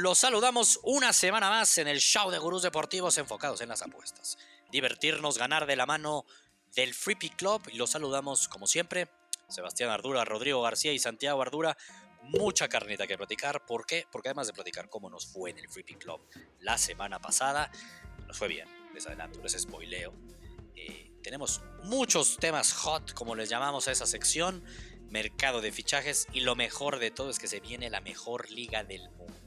Los saludamos una semana más en el show de gurús deportivos enfocados en las apuestas. Divertirnos, ganar de la mano del Free Pick Club. Y los saludamos como siempre. Sebastián Ardura, Rodrigo García y Santiago Ardura. Mucha carnita que platicar. ¿Por qué? Porque además de platicar cómo nos fue en el Free Pick Club la semana pasada, nos fue bien. Les adelanto, les spoileo. Eh, tenemos muchos temas hot, como les llamamos a esa sección. Mercado de fichajes. Y lo mejor de todo es que se viene la mejor liga del mundo.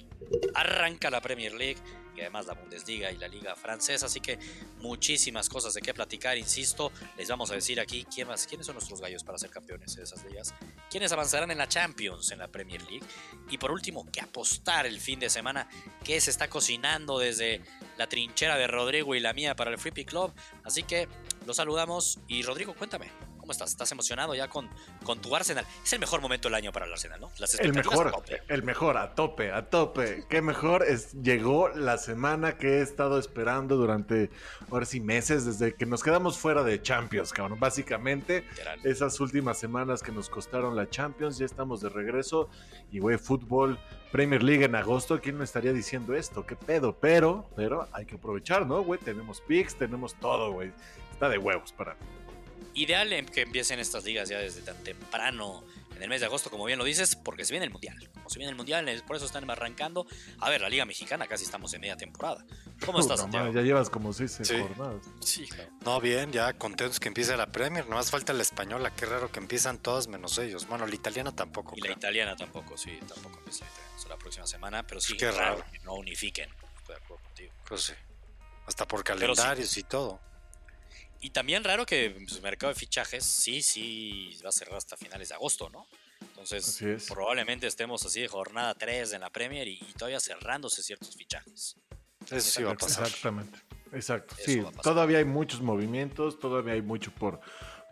Arranca la Premier League y además la Bundesliga y la Liga Francesa, así que muchísimas cosas de qué platicar, insisto, les vamos a decir aquí quiénes son nuestros gallos para ser campeones de esas ligas, quiénes avanzarán en la Champions, en la Premier League y por último, qué apostar el fin de semana, qué se está cocinando desde la trinchera de Rodrigo y la mía para el Free Pick Club, así que los saludamos y Rodrigo, cuéntame, ¿Cómo estás? ¿Estás emocionado ya con, con tu Arsenal? Es el mejor momento del año para el Arsenal, ¿no? el mejor, el mejor, a tope, a tope. Qué mejor es, llegó la semana que he estado esperando durante, ahora sí, meses, desde que nos quedamos fuera de Champions, cabrón. Básicamente, esas últimas semanas que nos costaron la Champions, ya estamos de regreso. Y, güey, fútbol, Premier League en agosto, ¿quién me estaría diciendo esto? ¿Qué pedo? Pero, pero hay que aprovechar, ¿no, güey? Tenemos picks, tenemos todo, güey. Está de huevos para Ideal que empiecen estas ligas ya desde tan temprano en el mes de agosto, como bien lo dices, porque se viene el Mundial. Como se viene el Mundial, por eso están arrancando. A ver, la Liga Mexicana casi estamos en media temporada. ¿Cómo estás, ya llevas como seis jornadas. Sí, No, bien, ya contentos que empiece la Premier. No más falta la española, qué raro que empiezan todas menos ellos. Bueno, la italiana tampoco. Y la italiana tampoco, sí, tampoco empieza la próxima semana, pero sí, qué raro que no unifiquen. Estoy de acuerdo contigo. Pues sí. Hasta por calendarios y todo. Y también raro que el pues, mercado de fichajes sí, sí va a cerrar hasta finales de agosto, ¿no? Entonces, probablemente estemos así de jornada 3 en la Premier y, todavía cerrándose ciertos fichajes. Eso sí va a pasar. Exactamente. Exacto. sí, todavía hay muchos movimientos, todavía hay mucho por,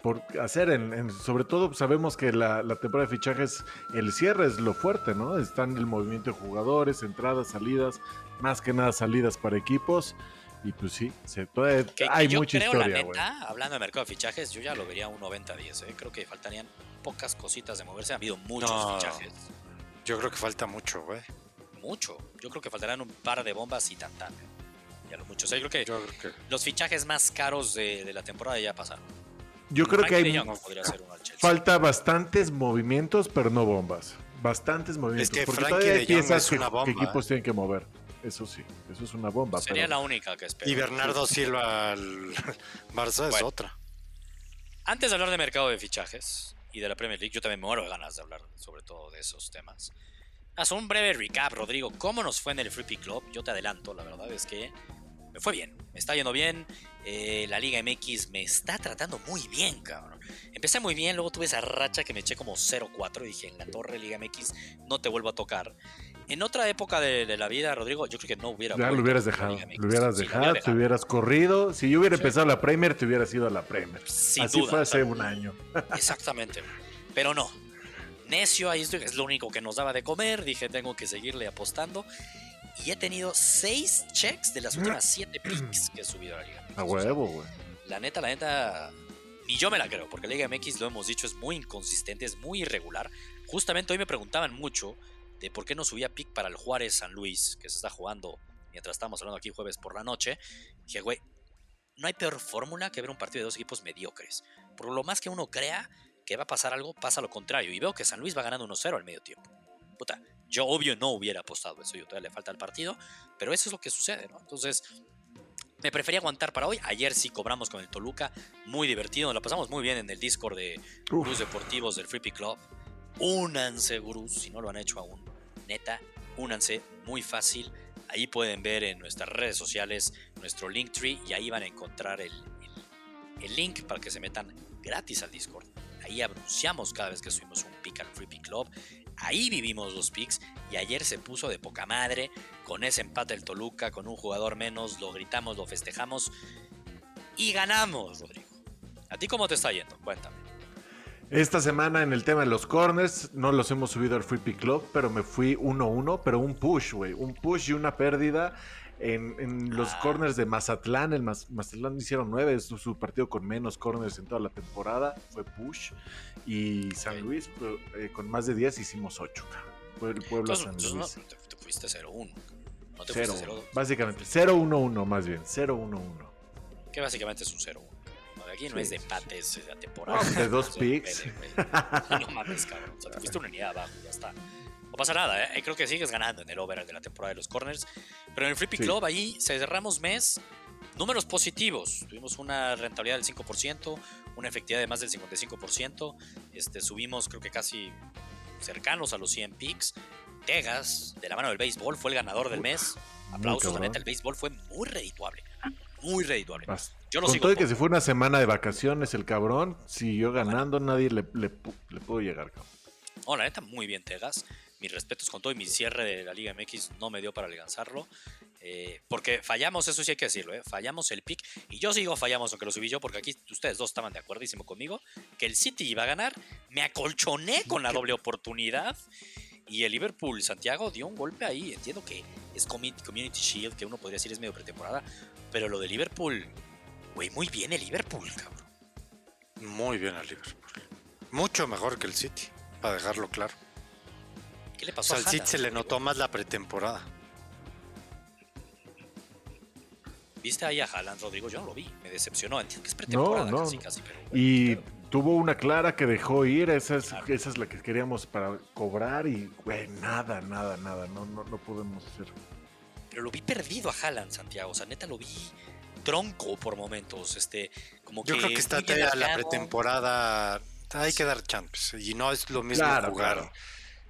por hacer. En, sobre todo sabemos que la, la, temporada de fichajes, el cierre es lo fuerte, ¿no? Están el movimiento de jugadores, entradas, salidas, más que nada salidas para equipos. Y pues sí, se, hay mucha historia. hablando de mercado de fichajes, yo ya lo vería un 90-10. ¿eh? Creo que faltarían pocas cositas de moverse. Ha habido muchos fichajes. Yo creo que falta mucho, güey. Mucho. Yo creo que faltarán un par de bombas y tan tan. Ya lo mucho. yo, creo que los fichajes más caros de, la temporada ya pasaron. Yo creo que hay. falta bastantes movimientos, pero no bombas. Bastantes movimientos. Es que porque todavía hay piezas que, que equipos ¿eh? tienen que mover. Eso sí, eso es una bomba. Sería la única que espero. Y Bernardo Silva al Barça es otra. Antes de hablar de mercado de fichajes y de la Premier League, yo también me muero de ganas de hablar sobre todo de esos temas. Haz un breve recap, Rodrigo. ¿Cómo nos fue en el Free Pick Club? Yo te adelanto, la verdad es que me fue bien. Me está yendo bien. Eh, la Liga MX me está tratando muy bien, cabrón. Empecé muy bien, luego tuve esa racha que me eché como 0-4 y dije, en la torre Liga MX no te vuelvo a tocar. En otra época de, la vida, Rodrigo, yo creo que no hubiera. Ya lo hubieras dejado. Lo hubieras dejado, te hubieras corrido. Si yo hubiera empezado la Premier, te hubieras ido a la Premier. Así fue hace un año. Exactamente. Pero no. Necio, ahí estoy, es lo único que nos daba de comer. Dije, tengo que seguirle apostando. Y he tenido seis checks de las últimas siete picks que he subido a la Liga. A huevo, güey. La neta, la neta. Ni yo me la creo, porque la Liga MX, lo hemos dicho, es muy inconsistente, es muy irregular. Justamente hoy me preguntaban mucho de por qué no subía pick para el Juárez San Luis, que se está jugando mientras estamos hablando aquí jueves por la noche. Dije, güey, no hay peor fórmula que ver un partido de dos equipos mediocres. Por lo más que uno crea que va a pasar algo, pasa lo contrario. Y veo que San Luis va ganando 1-0 al medio tiempo. Puta, yo obvio no hubiera apostado eso, yo todavía le falta el partido, pero eso es lo que sucede, ¿no? Entonces, me prefería aguantar para hoy. Ayer sí cobramos con el Toluca, muy divertido, nos lo pasamos muy bien en el Discord de Cruz Deportivos del Free Club. Únanse, gurús, si no lo han hecho aún. Neta, únanse, muy fácil. Ahí pueden ver en nuestras redes sociales nuestro Linktree y ahí van a encontrar el, el, link para que se metan gratis al Discord. Ahí anunciamos cada vez que subimos un pick al Free Pick Club. Ahí vivimos los picks y ayer se puso de poca madre con ese empate el Toluca, con un jugador menos, lo gritamos, lo festejamos y ganamos, Rodrigo. ¿A ti cómo te está yendo? Cuéntame. Esta semana en el tema de los corners, no los hemos subido al Free Pick Club, pero me fui 1-1, pero un push, güey. Un push y una pérdida en, los ah. corners de Mazatlán. El Mazatlán hicieron 9, es su, partido con menos corners en toda la temporada. Fue push. Y San Luis, eh, con más de 10, hicimos 8, Fue el pueblo San Luis. tuviste 0-1. No te 0 fuiste 0-2. Básicamente, 0-1-1 más bien, 0-1-1. Que básicamente es un 0-1. No, de aquí no Sí, es de sí, empates de la temporada. No, de dos No picks. No mames, cabrón. O sea, te fuiste una unidad abajo, ya está. Pasa nada, ¿eh? Creo que sigues ganando en el over de la temporada de los corners. Pero en el Pick Sí. Club, ahí cerramos mes. Números positivos. Tuvimos una rentabilidad del 5%, una efectividad de más del 55%. Este, subimos, creo que casi cercanos a los 100 picks. Tegas, de la mano del béisbol, fue el ganador del mes. Aplausos, la neta, el béisbol fue muy redituable. Muy redituable. Yo lo Con sigo todo que se fue una semana de vacaciones el cabrón, siguió ganando, nadie le, le, le pudo llegar, cabrón. No, la neta, muy bien Tegas. Mis respetos con todo y mi cierre de la Liga MX no me dio para alcanzarlo. eh, porque fallamos, eso sí hay que decirlo, ¿eh? fallamos el pick. Y yo sigo fallamos, aunque lo subí yo, porque aquí ustedes dos estaban de acuerdísimo conmigo, que el City iba a ganar. Me acolchoné con la doble oportunidad. Y el Liverpool, Santiago, dio un golpe ahí. Entiendo que es Community Shield, que uno podría decir es medio pretemporada. Pero lo de Liverpool, güey, muy bien el Liverpool, cabrón. Muy bien al Liverpool. Mucho mejor que el City, para dejarlo claro. ¿Qué le O pasó sea, a al City Haaland? se le notó más la pretemporada. ¿Viste ahí a Haaland, Rodrigo? Yo no lo vi. Me decepcionó. Entiendo que es pretemporada no. casi, casi, pero... Y pero- tuvo una clara que dejó ir, esa es, Claro. esa es la que queríamos para cobrar y, güey, nada, nada, nada, no, no, no podemos hacer. Pero lo vi perdido a Haaland, Santiago. O sea, neta lo vi tronco por momentos. Este, como Yo que creo que está la pretemporada. Hay que dar chances. Y no es lo mismo Claro, jugar claro.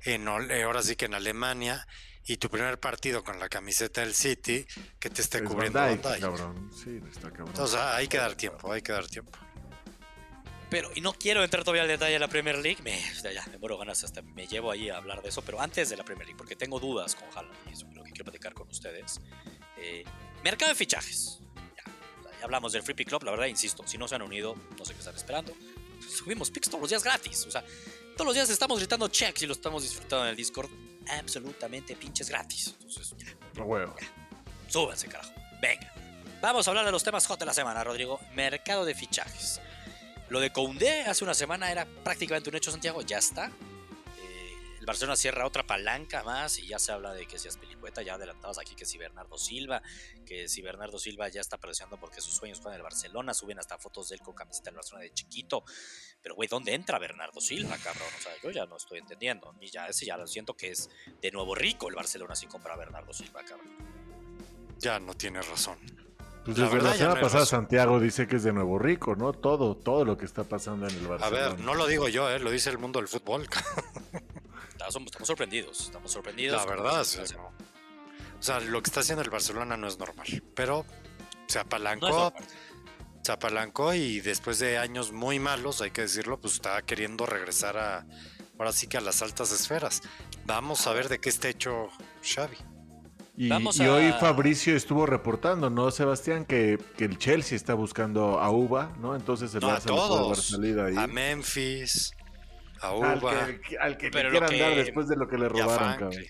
En eh, ahora sí que en Alemania y tu primer partido con la camiseta del City que te esté Es cubriendo Van Dijk, Van Dijk. cabrón, sí, está cabrón. Entonces hay que dar tiempo, hay que dar tiempo. Pero, y no quiero entrar todavía al detalle de la Premier League. Me, ya, ya, me muero ganas, hasta me llevo ahí a hablar de eso. Pero antes de la Premier League, porque tengo dudas con Haaland y eso es lo que quiero platicar con ustedes. Eh, mercado de fichajes. Ya, ya hablamos del Free Pick Club. La verdad, insisto, si no se han unido, no sé qué están esperando. Subimos picks todos los días gratis. O sea, todos los días estamos gritando checks y lo estamos disfrutando en el Discord. Absolutamente pinches gratis. Entonces, ya, No, huevo. Súbanse, carajo. Venga. Vamos a hablar de los temas hot de la semana, Rodrigo. Mercado de fichajes. Lo de Koundé hace una semana era prácticamente un hecho, Santiago. Ya está. El Barcelona cierra otra palanca más y ya se habla de que si es pelicueta. Ya adelantados aquí que si Bernardo Silva, que si Bernardo Silva ya está presionando porque sus sueños juegan en el Barcelona. Suben hasta fotos de él con camiseta del Barcelona de chiquito. Pero, güey, ¿dónde entra Bernardo Silva, cabrón? O sea, yo ya no estoy entendiendo. Y ya ese ya lo siento que es de nuevo rico el Barcelona sin comprar a Bernardo Silva, cabrón. Ya no tiene razón. Pues La desde verdad, la semana no pasada razón. Santiago dice que es de Nuevo Rico, ¿no? Todo, todo lo que está pasando en el A Barcelona. ver, no lo digo yo, ¿eh? lo dice el mundo del fútbol. Estamos, estamos sorprendidos, estamos sorprendidos. La verdad, sí, no. O sea, lo que está haciendo el Barcelona no es normal. Pero se apalancó, se apalancó y después de años muy malos, hay que decirlo, pues está queriendo regresar a, ahora sí que a las altas esferas. Vamos a ver de qué está hecho Xavi. Y, Vamos y a- hoy Fabricio estuvo reportando, ¿no, Sebastián? Que, que el Chelsea está buscando a Uva, ¿no? Entonces el No, a Barça no puede dar todos. salida ahí. A Memphis, a al Uva que, al que Pero quieran dar que- después de lo que le robaron, cabrón.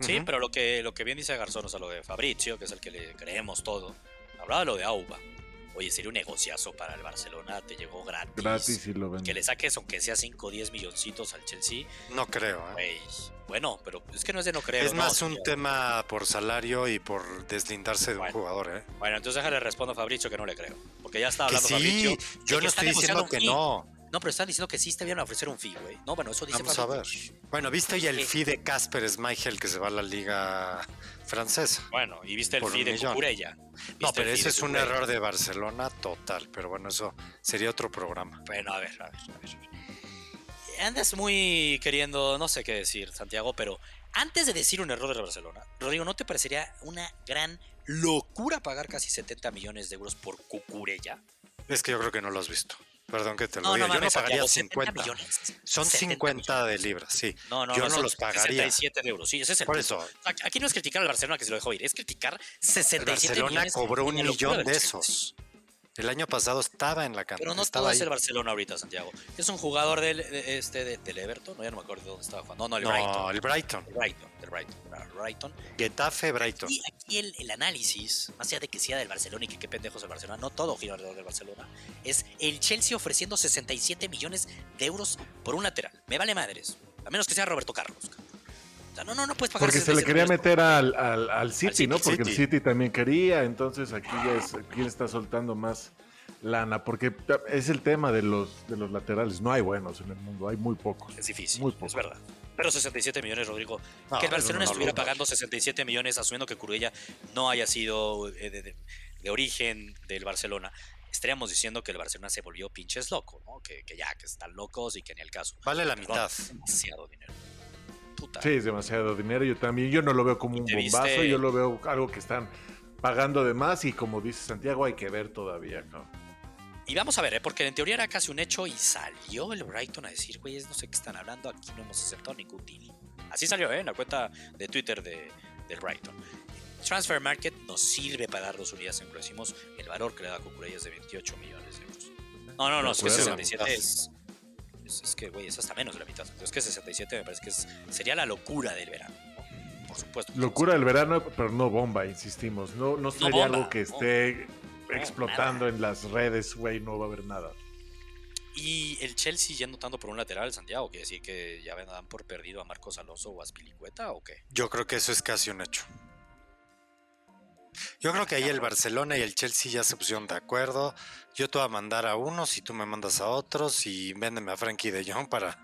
Sí, pero lo que, lo que bien dice Garzón, o sea, lo de Fabrizio, que es el que le creemos todo, hablaba de lo de Auba. Oye, sería un negociazo para el Barcelona, te llegó gratis. Gratis y lo Que venden. le saques, aunque sea 5 o 10 milloncitos al Chelsea. No creo. ¿eh? bueno, pero es que no es de no creo. es no, más un señor. tema por salario y por deslindarse de Bueno. un jugador. ¿eh? Bueno, entonces déjale respondo a Fabricio que no le creo. Porque ya está Que hablando sí, Fabricio. yo que no estoy diciendo que no. No, pero están diciendo que sí te vienen a ofrecer un fee, güey. No, bueno, eso dice Vamos a ver. Bueno, ¿viste ya el fee de Casper Schmeichel que se va a la liga francesa? Bueno, y viste el Por fee de. Cucurella. No, ¿Viste pero ese es un error de Barcelona total. Pero bueno, eso sería otro programa. Bueno, a ver, a ver, a ver. Andas muy queriendo, no sé qué decir, Santiago, pero antes de decir un error de Barcelona, Rodrigo, ¿no te parecería una gran locura pagar casi 70 millones de euros por Cucurella? Es que yo creo que no lo has visto. Perdón que te lo No, diga. no yo no pagaría Santiago, 70 50. millones. Son 70 50 de millones. libras, sí. No, no, yo no, no los pagaría. 67 de euros. Sí, ese es el Por punto. eso, Aquí no es criticar al Barcelona que se lo dejó ir, es criticar el 67 Barcelona millones. cobró un millón de Chelsea. esos. El año pasado estaba en la cantera. Pero no estaba todo ahí. es el Barcelona ahorita, Santiago. Es un jugador del, de- este, de- del Everton, no, ya no me acuerdo de dónde estaba jugando. No, no, el Brighton. No, el Brighton. El Brighton, el Brighton, el Brighton. Getafe, Brighton. Y aquí el, el análisis, más allá de que sea del Barcelona y que qué pendejos el Barcelona, no todo gira alrededor del Barcelona, es el Chelsea ofreciendo 67 millones de euros por un lateral. Me vale madres, a menos que sea Roberto Carlos. Cabrón. 50. No, no, no puedes pagar Porque se le 67 quería meter al, al, al City, City, ¿no? Porque el City. City también quería, entonces aquí ya es quién está soltando más lana, porque es el tema de los de los laterales. No hay buenos en el mundo, hay muy pocos. Es difícil, Muy es verdad. Pero 67 millones, Rodrigo. No, que el Barcelona no lo estuviera pagando 67 millones, asumiendo que Curella no haya sido eh, de, de- de origen del Barcelona, estaríamos diciendo que el Barcelona se volvió pinches loco, ¿no? Que, que ya, que están locos y que ni el caso. Vale la Perdón, mitad. Demasiado dinero. Puta. Sí, es demasiado dinero. Yo también, yo no lo veo como un ¿Te bombazo, viste? yo lo veo algo que están pagando de más y como dice Santiago, hay que ver todavía, cabrón. Y vamos a ver, ¿eh? porque en teoría era casi un hecho y salió el Brighton a decir, güey, no sé qué están hablando, aquí no hemos aceptado ningún deal. Así salió, ¿eh? En la cuenta de Twitter de, del Brighton. Transfer Market nos sirve para dar dos unidades en lo decimos, el valor que le da Cucurella es de 28 millones de euros. No, no, no, es que acuerdo. 67 es... Es, es que, güey, es hasta menos de la mitad. Es que 67 me parece que es, sería la locura del verano. ¿no? Por supuesto. Locura del verano, pero no bomba, insistimos. No, no sería bomba, algo que esté No, explotando en las redes, güey, no va a haber nada. Y el Chelsea yendo tanto por un lateral, Santiago, quiere decir que ya dan por perdido a Marcos Alonso o a Spilicueta o qué? Yo creo que eso es casi un hecho. Yo creo que ahí el Barcelona y el Chelsea ya se pusieron de acuerdo. Yo te voy a mandar a unos y tú me mandas a otros y véndeme a Frankie de Jong para,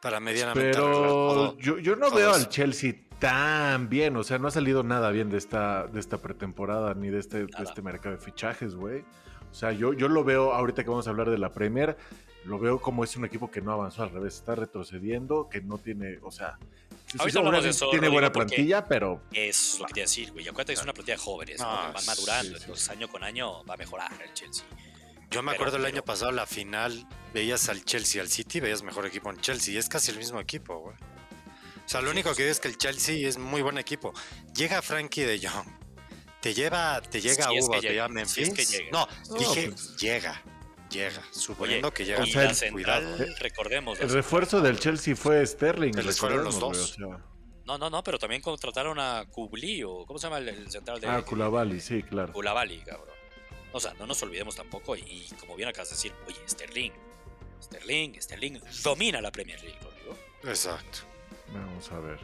para medianamente Pero todo. yo, yo no veo eso. al Chelsea tan bien, o sea, no ha salido nada bien de esta, de esta pretemporada ni de este, de este mercado de fichajes, güey. O sea, yo, yo lo veo, ahorita que vamos a hablar de la Premier, lo veo como es un equipo que no avanzó al revés, está retrocediendo, que no tiene, o sea, Ahorita hablamos de eso, tiene Rodrigo, buena plantilla, pero Eso es lo que te iba a decir, güey. Acuérdate que es una plantilla de jóvenes, ¿no? Ah, van madurando, sí, sí. entonces año con año va a mejorar el Chelsea. Yo me pero- acuerdo el pero- año pasado, la final, veías al Chelsea, al City, veías mejor equipo en Chelsea. y Es casi el mismo equipo, güey. O sea, lo Sí, único pues que digo es que el Chelsea es muy buen equipo. Llega Frankie de Jong, te lleva, te llega Si a es Uba, que te llega, lleva a si es Memphis. que llega. No, No, dije, pues- llega, llega. Suponiendo Oye, que llega. o sea, la central, cuidado. recordemos. el refuerzo del Chelsea fue Sterling. Les fueron los dos. güey, o sea. No, no, no, pero también contrataron a Kubli o ¿cómo se llama el, el central de ah, Koulibaly, sí, claro. Koulibaly, cabrón? O sea, no nos olvidemos tampoco y, y como bien acabas de decir, oye, Sterling, Sterling, Sterling domina la Premier League, Rodrigo. Exacto. Vamos a ver.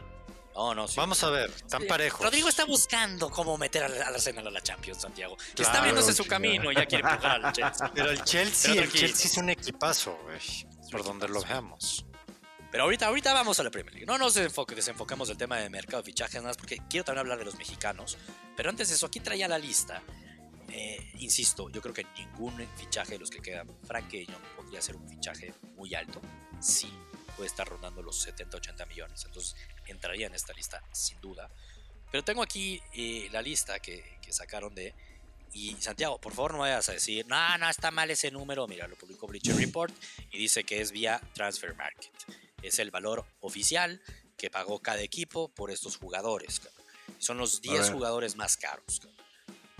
No, no, sí. Vamos a ver, tan Sí, parejos. Rodrigo está buscando cómo meter al, al Arsenal a la Champions, Santiago. está Claro, abriéndose su chingada. camino y ya quiere empujar al Chelsea. Pero el Chelsea, Pero el. Chelsea es un equipazo, güey. Por donde lo veamos. Pero ahorita, ahorita vamos a la Premier League. No nos enfoque, desenfoquemos del tema de mercado de fichajes, nada más porque quiero también hablar de los mexicanos. Pero antes de eso, aquí traía la lista. Eh, insisto, yo creo que ningún fichaje de los que quedan, Jong podría ser un fichaje muy alto. Sí, puede estar rondando los 70, 80 millones. Entonces entraría en esta lista, sin duda. Pero tengo aquí eh, la lista que, que sacaron de. Y Santiago, por favor no vayas a decir, no, no, está mal ese número. Mira, lo publicó Bleacher Report y dice que es vía Transfer Market. Es el valor oficial que pagó cada equipo por estos jugadores. cabrón. Son los 10 ver. jugadores más caros. cabrón.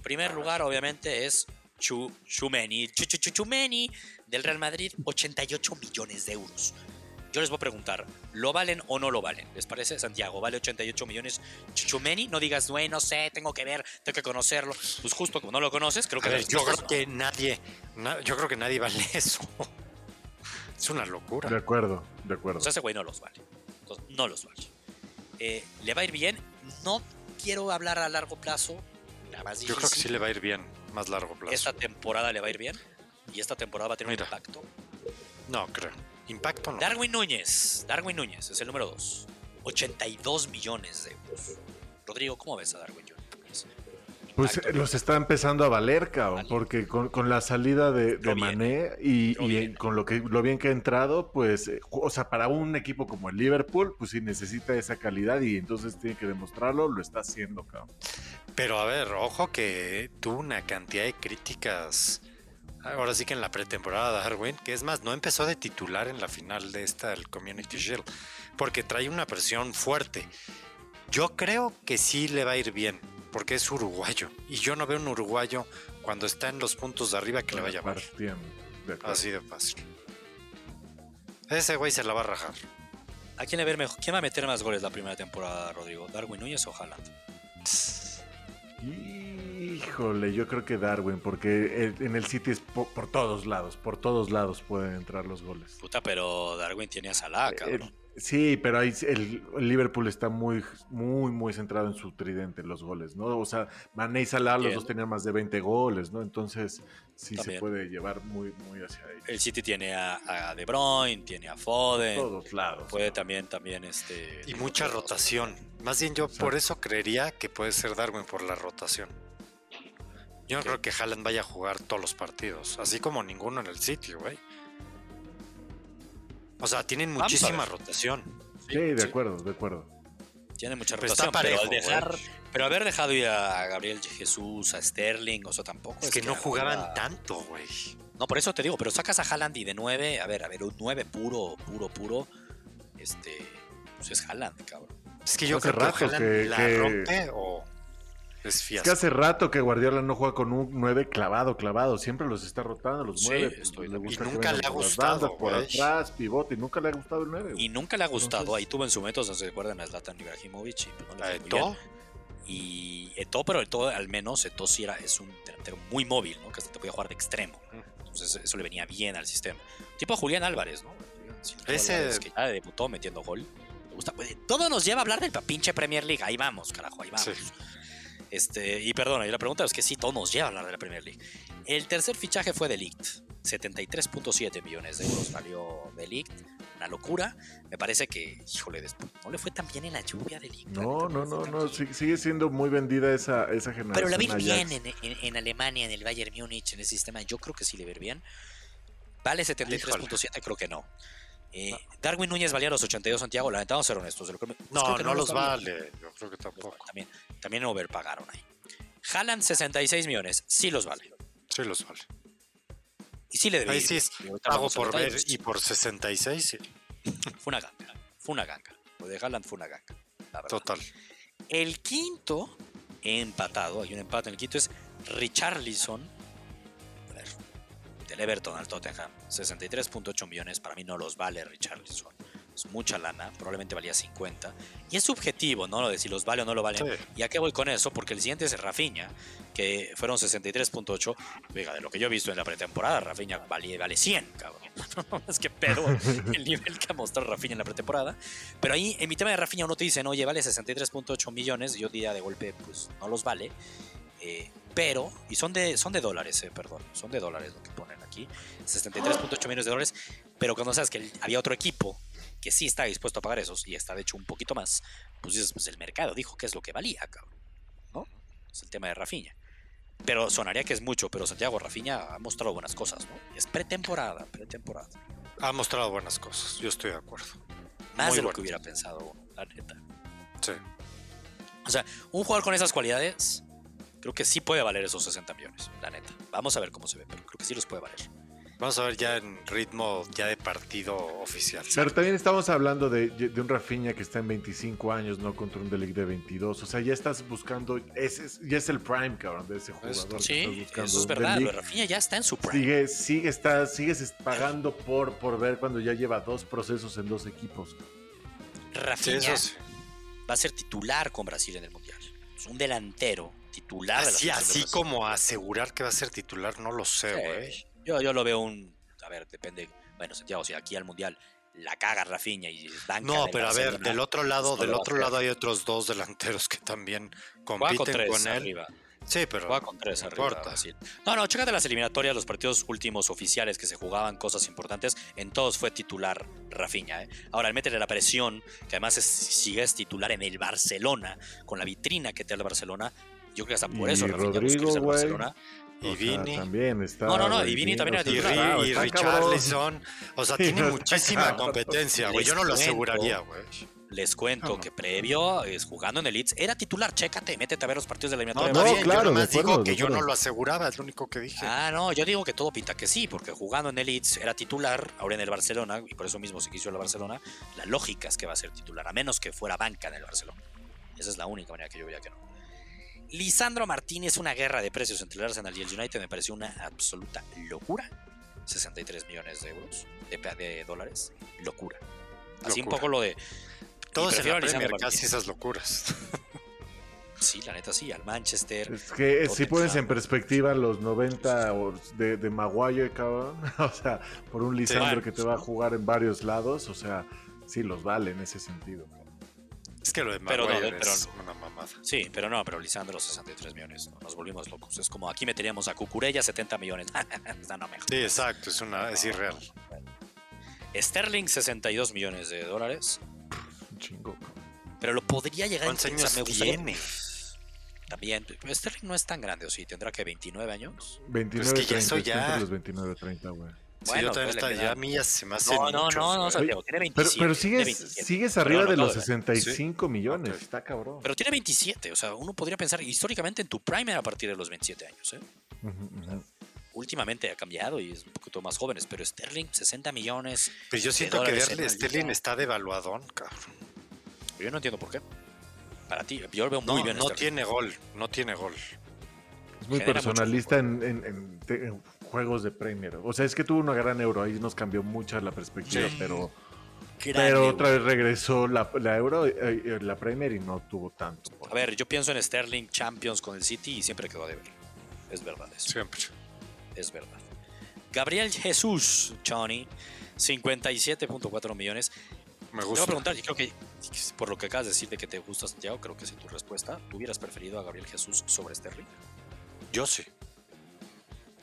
Primer lugar, obviamente, es Chu, Chumeni. Chu, Chu, Chu- Chumeni del Real Madrid, 88 millones de euros. Yo les voy a preguntar, ¿lo valen o no lo valen? ¿Les parece, Santiago? ¿Vale 88 millones Chumeni? No digas, güey, no sé, tengo que ver, tengo que conocerlo. Pues justo como no lo conoces, creo que ver, yo creo no. que nadie, na- yo creo que nadie vale eso. Es una locura. De acuerdo, de acuerdo. O sea, ese güey no los vale. Entonces, no los vale. Eh, ¿Le va a ir bien? No quiero hablar a largo plazo. Nada más Yo creo que sí le va a ir bien, más largo plazo. Esta temporada le va a ir bien. Y esta temporada va a tener Mira. un impacto. No, creo. Impacto no. Darwin Núñez. Darwin Núñez es el número 2. 82 millones de euros. Rodrigo, ¿cómo ves a Darwin Núñez? Pues Impacto. eh, los está empezando a valer, cabrón, Vale. porque con, con la salida de, de. Mané y, con lo que lo bien que ha entrado, pues, eh, o sea, para un equipo como el Liverpool, pues sí necesita esa calidad y entonces tiene que demostrarlo, lo está haciendo, cabrón. Pero a ver, ojo que tuvo una cantidad de críticas. Ahora sí que en la pretemporada Darwin, que es más, no empezó de titular en la final de esta, el Community Shield, porque trae una presión fuerte. Yo creo que sí le va a ir bien, porque es uruguayo. Y yo no veo un uruguayo cuando está en los puntos de arriba que le vaya de acuerdo. Así de fácil. Ese güey se la va a rajar. ¿A quién le ver mejor? ¿Quién va a meter más goles la primera temporada, Rodrigo? ¿Darwin Núñez o Haaland? Híjole, yo creo que Darwin, porque en el City es po- por, todos lados, por todos lados pueden entrar los goles. Puta, pero Darwin tiene a Salah, El- cabrón. Sí, pero ahí el, el Liverpool está muy, muy, muy centrado en su tridente, los goles, ¿no? O sea, Mané y Salah los dos tenían más de 20 goles, ¿no? Entonces sí se puede llevar muy, muy hacia ahí. El City tiene a, a De Bruyne, tiene a Foden. Todos lados. Puede ¿no? también, también este. Y mucha rotación. Más bien yo por eso creería que puede ser Darwin por la rotación. Yo no creo que Haaland vaya a jugar todos los partidos, así como ninguno en el sitio, güey. O sea, tienen muchísima rotación. Sí, de acuerdo, de acuerdo. Tiene mucha Pero está rotación, pero, parejo, al güey. dejar, pero haber dejado ir a Gabriel Jesús, a Sterling, o sea, tampoco Es que no jugaban tanto, güey. No, por eso te digo, pero sacas a Haaland y de 9, a ver, a ver, un 9 puro, puro, puro, este, pues es Haaland, cabrón. Es que yo creo que Haaland que- la que- rompe o es que hace rato que Guardiola no juega con un 9 clavado, clavado. Siempre los está rotando, los Sí, 9. estoy de le gusta Y nunca le ha gustado, por atrás, pivote. Y nunca le ha gustado el 9. Y nunca le ha gustado, Entonces- ahí tuvo en su método, no se recuerdan a Zlatan Ibrahimovic, y pues no le ¿La fue de muy bien. To? Y Eto, pero Eto al menos, Eto sí era, es un delantero muy móvil, ¿no? Que hasta te podía jugar de extremo. Entonces eso le venía bien al sistema. Tipo Julián Álvarez, ¿no? Sí, Ese- Álvarez, que ya debutó metiendo gol. Me gusta. pues, Todo nos lleva a hablar de la pinche Premier League. Ahí vamos, carajo, ahí vamos. Sí. Este, y perdona, y la pregunta es que sí, todo nos lleva a hablar de la Premier League. El tercer fichaje fue de Ligt. 73.7 millones de euros valió de Ligt. Una locura. Me parece que, híjole, después no le fue tan bien en la lluvia de Ligt. la No, no, no, no. sí- Sigue siendo muy vendida esa, esa generación. Pero la vi Ajax. bien en, en- en Alemania, en el Bayern Múnich, en ese sistema. Yo creo que sí le ver bien. ¿Vale 73.7? Creo que no. Eh, Darwin Núñez valía los 82 Santiago. La neta, vamos a ser honestos. creo pues No, creo que no, los valía. vale. Yo creo que tampoco. También, también overpagaron ahí. Haaland 66 millones. Sí los vale. Sí los vale. Y sí le debí. Ahí sí es pago por ver y por 66, sí, Fue una ganga. Fue una ganga. Lo de Haaland fue una ganga. la verdad. total. El quinto empatado, hay un empate en el quinto, es Richarlison. Del Everton al Tottenham. 63.8 millones. Para mí no los vale Richarlison. Es mucha lana. Probablemente valía 50. Y es subjetivo, ¿no? Lo de si los vale o no lo valen. Sí. ¿Y a qué voy con eso? Porque el siguiente es Rafinha, que fueron 63.8. Oiga, de lo que yo he visto en la pretemporada, Rafinha vale, vale 100, cabrón. es que pero el nivel que ha mostrado Rafinha en la pretemporada. Pero ahí, en mi tema de Rafinha, uno te dice, oye, vale 63.8 millones. Yo diría de golpe, pues no los vale. Eh, pero, y son de, son de dólares, eh, perdón, son de dólares lo que ponen aquí. 63.8 millones de dólares. Pero cuando sabes que había otro equipo que sí está dispuesto a pagar esos y está de hecho un poquito más, pues dices, pues el mercado dijo que es lo que valía, cabrón. ¿No? Es el tema de Rafinha. Pero sonaría que es mucho, pero Santiago Rafinha ha mostrado buenas cosas, ¿no? Es pretemporada, pretemporada. Ha mostrado buenas cosas, yo estoy de acuerdo. Más Muy de lo que hubiera pensado la neta. Sí. O sea, un jugador con esas cualidades, creo que sí puede valer esos 60 millones, la neta. Vamos a ver cómo se ve, pero creo que sí los puede valer. Vamos a ver ya en ritmo ya de partido oficial. Pero también estamos hablando de, de un Rafinha que está en 25 años, no contra un Delic de 22. O sea, ya estás buscando, ese es, ya es el prime, cabrón, de ese jugador. que Sí, estás buscando. eso es verdad. De Lo de Ligt Rafinha ya está en su prime. Sigue, sigue, está, sigues pagando por, por ver cuando ya lleva dos procesos en dos equipos. Rafinha va a ser titular con Brasil en el Mundial. Es un delantero titular de la Así, así como asegurar que va a ser titular, no lo sé, Sí. güey. Yo, yo lo veo un. A ver, depende. Bueno, Santiago, si aquí al Mundial la caga Rafinha y banca No, pero a ver, del otro lado, del otro lado hay otros dos delanteros que también Juega con compiten tres con él. arriba. Sí, pero Juega con tres no arriba. No, no, chécate las eliminatorias, los partidos últimos oficiales que se jugaban, cosas importantes. En todos fue titular Rafinha. ¿eh? Ahora, el métele la presión, que además es, sigue es titular en el Barcelona, con la vitrina que te da el Barcelona. Yo creo que hasta por Y eso Rafinha Rodrigo, irse al güey. Barcelona. Y O sea, Vini. también está. No, no, no, y Vini también o era Y, titular. Y cabrón. Richarlison. O sea, tiene muchísima cabrón. competencia, güey. Yo no lo aseguraría, güey. Les cuento No. que previo, es, jugando en el Leeds, era titular. Chécate, métete a ver los partidos de la No, eliminatoria. no, bien, claro, yo de nomás acuerdo, digo que yo no lo aseguraba, es lo único que dije. Ah, no, yo digo que todo pinta que sí, porque jugando en el Leeds era titular, ahora en el Barcelona, y por eso mismo se quiso el Barcelona, la lógica es que va a ser titular, a menos que fuera banca en el Barcelona. Esa es la única manera que yo veía que no. Lisandro Martínez, una guerra de precios entre el Arsenal y el United, me pareció una absoluta locura. 63 millones de euros, de, de dólares, locura. Así un poco lo de... Todos Lisandro Premier, casi esas locuras. Sí, la neta sí, al Manchester. Es que si Tottenham. pones en perspectiva los 90 o- de, de Maguire, cabrón. O sea, por un Lisandro bueno, que te va a jugar en varios lados. O sea, sí los vale en ese sentido. Es que lo de Pero no, pero es no. una mamada. Sí, pero no, pero Lisandro 63 millones. no, Nos volvimos locos. Es como aquí meteríamos a Cucurella 70 millones. no, no, mejor. Sí, exacto, es, una, es irreal. Sterling 62 millones de dólares. Un chingo. Pero lo podría llegar a ¿Cuántos años me tiene? También. Sterling no es tan grande, ¿o sí? ¿Tendrá que 29 años? 29, Pues que ya 30, eso está ya- los 29, 30, güey. Sí, Bueno, yo también pues está, ya a mí ya se me hace No, no, mucho, no, no. Santiago, tiene Pero, 27. pero tiene sigues, 27. sigues arriba lo de los ver. 65 millones. Ok. Está cabrón. Pero tiene 27, o sea, uno podría pensar históricamente en tu prime era a partir de los 27 años, ¿eh? Ujú, ujú. Últimamente ha cambiado y es un poquito más jóvenes, pero Sterling 60 millones. Pero yo de siento que verle Sterling está devaluadón, cabrón. Yo no entiendo por qué. Para ti, yo lo veo muy No, bien. a no Sterling. tiene gol, no tiene gol. Es muy Genera mucho personalista en, en- en en juegos de Premier. O sea, es que tuvo una gran euro. Ahí nos cambió mucho la perspectiva, Sí. pero, Gran pero euro. otra vez regresó la, la euro, eh, eh, la Premier y no tuvo tanto. A ver, yo pienso en Sterling Champions con el City y siempre quedó a deber. Es verdad eso. Siempre. Es verdad. Gabriel Jesús, Johnny, 57.4 millones. Me Te voy a gusta. preguntar, y creo que por lo que acabas de decir de que te gusta Santiago, creo que es tu respuesta. ¿Tú hubieras preferido a Gabriel Jesús sobre Sterling? Yo sí.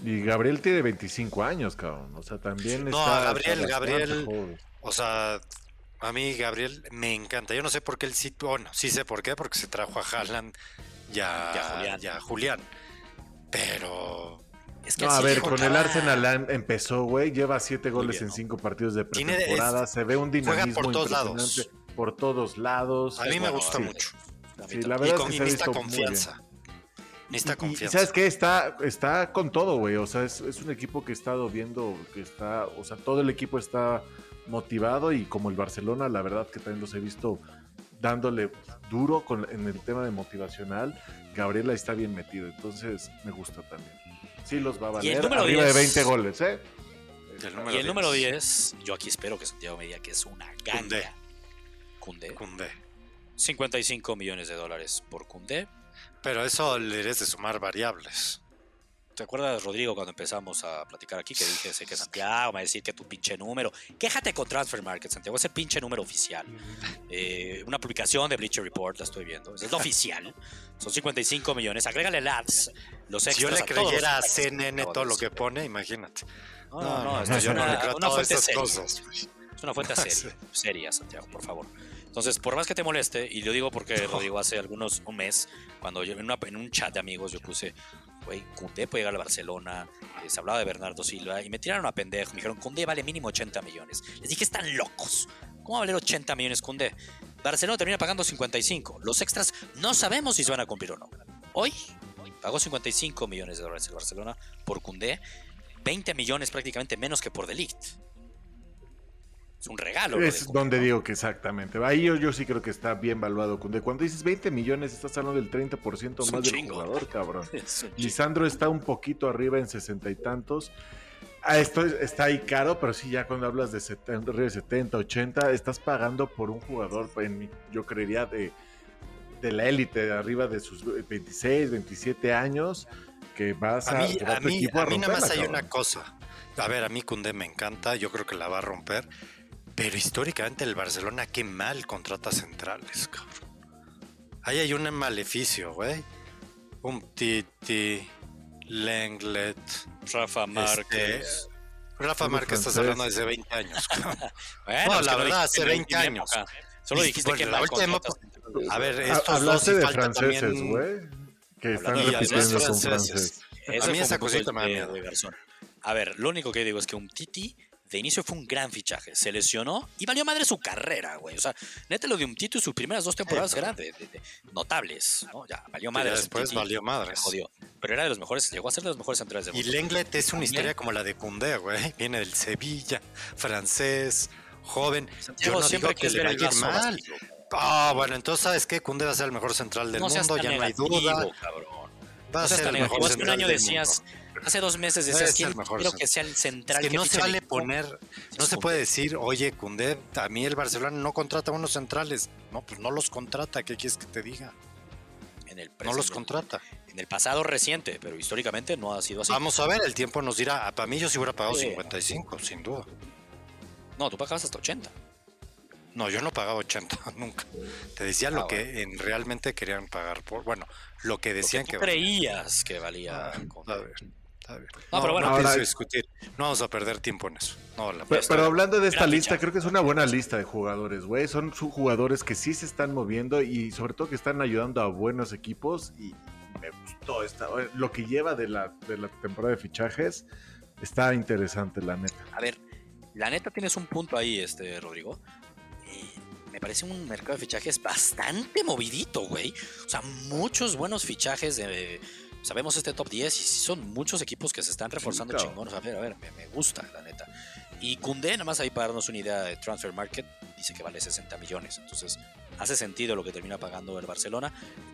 Y Gabriel tiene 25 años, cabrón. O sea, también No, está. a Gabriel, está Gabriel-. O sea, a mí Gabriel me encanta. Yo no sé por qué el sitio. Bueno, sí sé por qué, porque se trajo a Haaland y a, Y a Julián. y a Julián. Pero Es que No, a ver, con el Arsenal empezó, güey. Lleva 7 Muy goles bien, en. 5 partidos de Tiene- es- pretemporada. Se ve un juega dinamismo por todos impresionante lados. por todos lados. a mí me bueno, gusta sí. mucho. Sí, la Y, verdad con, es y que se ha visto muy bien. confianza. Necesita confianza. Y, sabes qué, está, está con todo, güey. O sea, es, es un equipo que he estado viendo, que está, o sea, todo el equipo está motivado y como el Barcelona, la verdad que también los he visto dándole duro con, en el tema de motivacional. Gabriela está bien metido, entonces me gusta también. Sí los va a Y el valer. número Arriba de 10. 20 goles, ¿eh? El Y el número 10, yo aquí espero que Santiago me diga que es una ganga. Cundé. Koundé. 55 millones de dólares por Cundé. Pero eso le eres de sumar variables. ¿Te acuerdas, Rodrigo, cuando empezamos a platicar aquí que dije, sé que Santiago me va a decir que tu pinche número? Quéjate con Transfer Market, Santiago, es el pinche número oficial. Eh, una publicación de Bleacher Report, la estoy viendo, es la oficial. Son 55 millones. Agrégale LADs, los Si extras. yo le a todos los creyera a que CNN todo lo que pone, imagínate. No, no, no, esto es yo no le creo a todas esas cosas. Es una fuente seria, seria, Santiago, por favor. Entonces, por más que te moleste, y lo digo porque Rodrigo hace algunos, un mes, cuando yo en, una- en un chat de amigos yo puse, güey, Cundé puede llegar a Barcelona, eh, se hablaba de Bernardo Silva, y me tiraron a pendejo, me dijeron, Cundé vale mínimo 80 millones. Les dije, están locos. ¿Cómo va a valer 80 millones Cundé? Barcelona termina pagando 55. Los extras no sabemos si se van a cumplir o no. Hoy pagó 55 millones de dólares el Barcelona por Cundé, 20 millones prácticamente menos que por Delict. Es un regalo. Es donde digo que exactamente. Ahí yo, yo sí creo que está bien valuado. Kunde. Cuando dices 20 millones, estás hablando del 30% Es un más del jugador, cabrón. Es. Lisandro está un poquito arriba en sesenta y tantos. Ah, esto es- está ahí caro, pero sí, ya cuando hablas de 70, arriba de 70, 80, estás pagando por un jugador, en yo creería, de, de la élite, de arriba de sus 26, 27 años, que vas A a, mí, a mí, a mí nada más hay cabrón. una cosa. A ver, a mí Cundé me encanta, yo creo que la va a romper. Pero históricamente el Barcelona, qué mal contrata centrales, cabrón. Ahí hay un maleficio, güey. Un Titi, Lenglet. Rafa Márquez. Este, Rafa Márquez estás hablando desde 20 años. cabrón. Bueno, No, la verdad, hace en la 20 última años. época. Solo dijiste bueno, que la última. A ver, Ha- estos dos Hablaste y de falta franceses, también- güey. Que están de repitiendo franceses. con francés. Eso A mí esa cosita me da de- miedo. de. A ver, lo único que digo es que un Titi de inicio fue un gran fichaje. Se lesionó y valió madre su carrera, güey. O sea, neta lo de un Titi sus primeras dos temporadas pero- eran de- de- de- notables, ¿no? Ya, valió madre. después valió se madres. Jodió. Pero era de los mejores, llegó a ser de los mejores centrales del Y. Lenglet es una historia como la de Cundé, güey. Viene del Sevilla, francés, joven. Yo Santiago, no siempre digo que le ver va a el ir vaso mal. Ah, bueno, entonces sabes qué, Cundé va a ser el mejor central del No mundo, ya no hay duda. cabrón. Va a No ser el mejor. Hace un central año del decías, mundo. Hace dos meses Es decías, el ¿quién mejor quiero que sea el central Es que no se vale poner, no se puede decir, oye, Cundé, a mí el Barcelona no contrata buenos centrales. No, pues no los contrata, ¿qué quieres que te diga? En el, No los contrata. en el pasado reciente, pero históricamente no ha sido así. Vamos a ver, el tiempo nos dirá. Para mí yo sí hubiera pagado Sí. 55, sin duda. No, tú pagabas hasta 80. No, yo no pagaba 80 nunca. Te decía lo Ah, que en realmente querían pagar por. Bueno, lo que Lo que decían tú que. creías que valía. Ah, Está bien, está bien. No, pero bueno, no ahora- discutir. No vamos a perder tiempo en eso. No, la Pero, pero hablando de esta Gran lista, creo que es una buena lista de jugadores, güey. Son jugadores que sí se están moviendo y sobre todo que están ayudando a buenos equipos. Y me gustó esta, lo que lleva de la, de la temporada de fichajes. Está interesante, la neta. A ver, la neta tienes un punto ahí, este, Rodrigo. Eh, me parece un mercado de fichajes bastante movidito, güey. O sea, muchos buenos fichajes de. Sabemos este top 10 y sí son muchos equipos que se están reforzando cabrón. chingones. A ver, a ver, me, me gusta, la neta. Y Kunde, nada más ahí para darnos una idea de Transfer Market, dice que vale 60 millones. Entonces, hace sentido lo que termina pagando el Barcelona.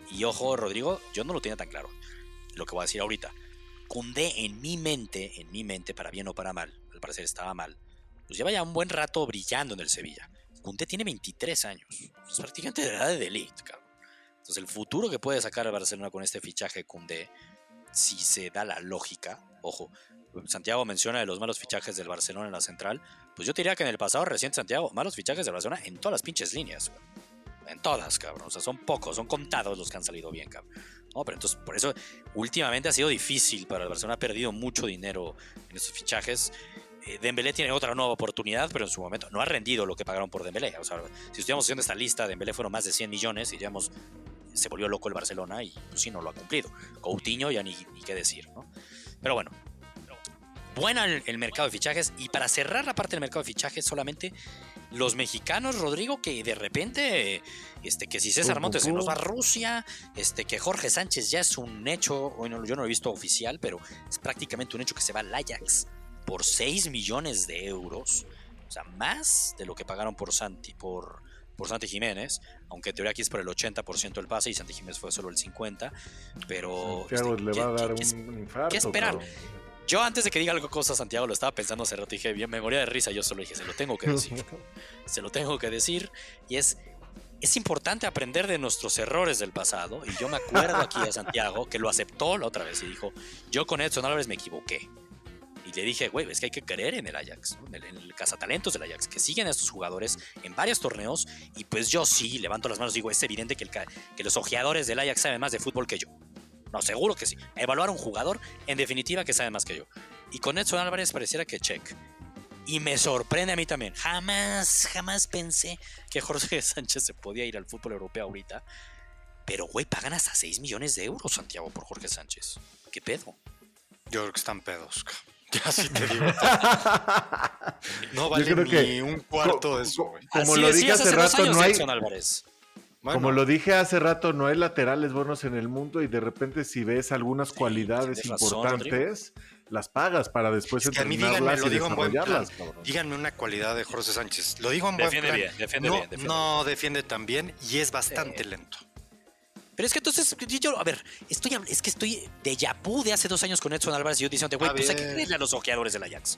Y ojo, Rodrigo, yo no lo tenía tan claro. Lo que voy a decir ahorita. Kunde en mi mente, en mi mente, para bien o para mal, al parecer estaba mal, pues lleva ya un buen rato brillando en el Sevilla. Kunde tiene 23 años, es prácticamente de la edad de Delite, cabrón. Entonces el futuro que puede sacar el Barcelona con este fichaje Kunde, si se da la lógica, ojo, Santiago menciona de los malos fichajes del Barcelona en la central, pues yo diría que en el pasado reciente Santiago, malos fichajes del Barcelona en todas las pinches líneas. En todas, cabrón. O sea, son pocos, son contados los que han salido bien, cabrón. No, pero entonces, por eso, últimamente ha sido difícil para el Barcelona. Ha perdido mucho dinero en estos fichajes. Eh, Dembélé tiene otra nueva oportunidad, pero en su momento no ha rendido lo que pagaron por Dembélé. O sea, si estuviéramos haciendo esta lista, Dembélé fueron más de 100 millones y diríamos, se volvió loco el Barcelona y pues sí, no lo ha cumplido. Coutinho ya ni, ni qué decir, ¿no? Pero bueno, buena el, el mercado de fichajes. Y para cerrar la parte del mercado de fichajes, solamente los mexicanos, Rodrigo, que de repente, este, que si César Montes se nos va a Rusia, este, que Jorge Sánchez ya es un hecho, hoy no- yo no lo he visto oficial, pero es prácticamente un hecho que se va al Ajax por 6 millones de euros. O sea, más de lo que pagaron por Santi, por, por Santi Jiménez, aunque en teoría aquí es por el 80% del pase y Santi Jiménez fue solo el 50%, pero... Santiago este, le ¿qué- va a dar qué- un infarto. qué esperar? yo antes de que diga algo cosa Santiago lo estaba pensando hace rato y dije, bien, me moría de risa, yo solo dije, se lo tengo que decir. se lo tengo que decir. Y es, es importante aprender de nuestros errores del pasado. Y yo me acuerdo aquí de Santiago que lo aceptó la otra vez y dijo, yo con Edson Álvarez me equivoqué. Le dije, güey, es que hay que creer en el Ajax, ¿no? en, el, en el cazatalentos del Ajax, que siguen a estos jugadores en varios torneos. Y pues yo sí, levanto las manos digo, es evidente que, el que los ojeadores del Ajax saben más de fútbol que yo. No, seguro que sí. Evaluar a un jugador, en definitiva, que sabe más que yo. Y con Edson Álvarez pareciera que check. Y me sorprende a mí también. Jamás, jamás pensé que Jorge Sánchez se podía ir al fútbol europeo ahorita. Pero, güey, pagan hasta 6 millones de euros, Santiago, por Jorge Sánchez. ¿Qué pedo? Yo creo que están pedos. ca. Ya sí te digo. No vale creo ni que- un cuarto de eso, güey. Como Así lo dije hace rato, años no hay. Bueno, como lo dije hace rato, no hay laterales buenos en el mundo y de repente si ves algunas Sí, cualidades razón, importantes, las pagas para después Es que entrenarlas díganme, lo y digo en buen plan. desarrollarlas, díganme una cualidad de Jorge Sánchez. Lo digo en buen Defiende plan. bien, defiende no, bien, defiende no defiende tan bien y es bastante Sí. lento. Pero es que entonces, yo- yo, a ver, estoy, es que estoy de Yapú de hace dos años con Edson Álvarez y yo diciendo, güey, pues hay que creerle a los ojeadores del Ajax.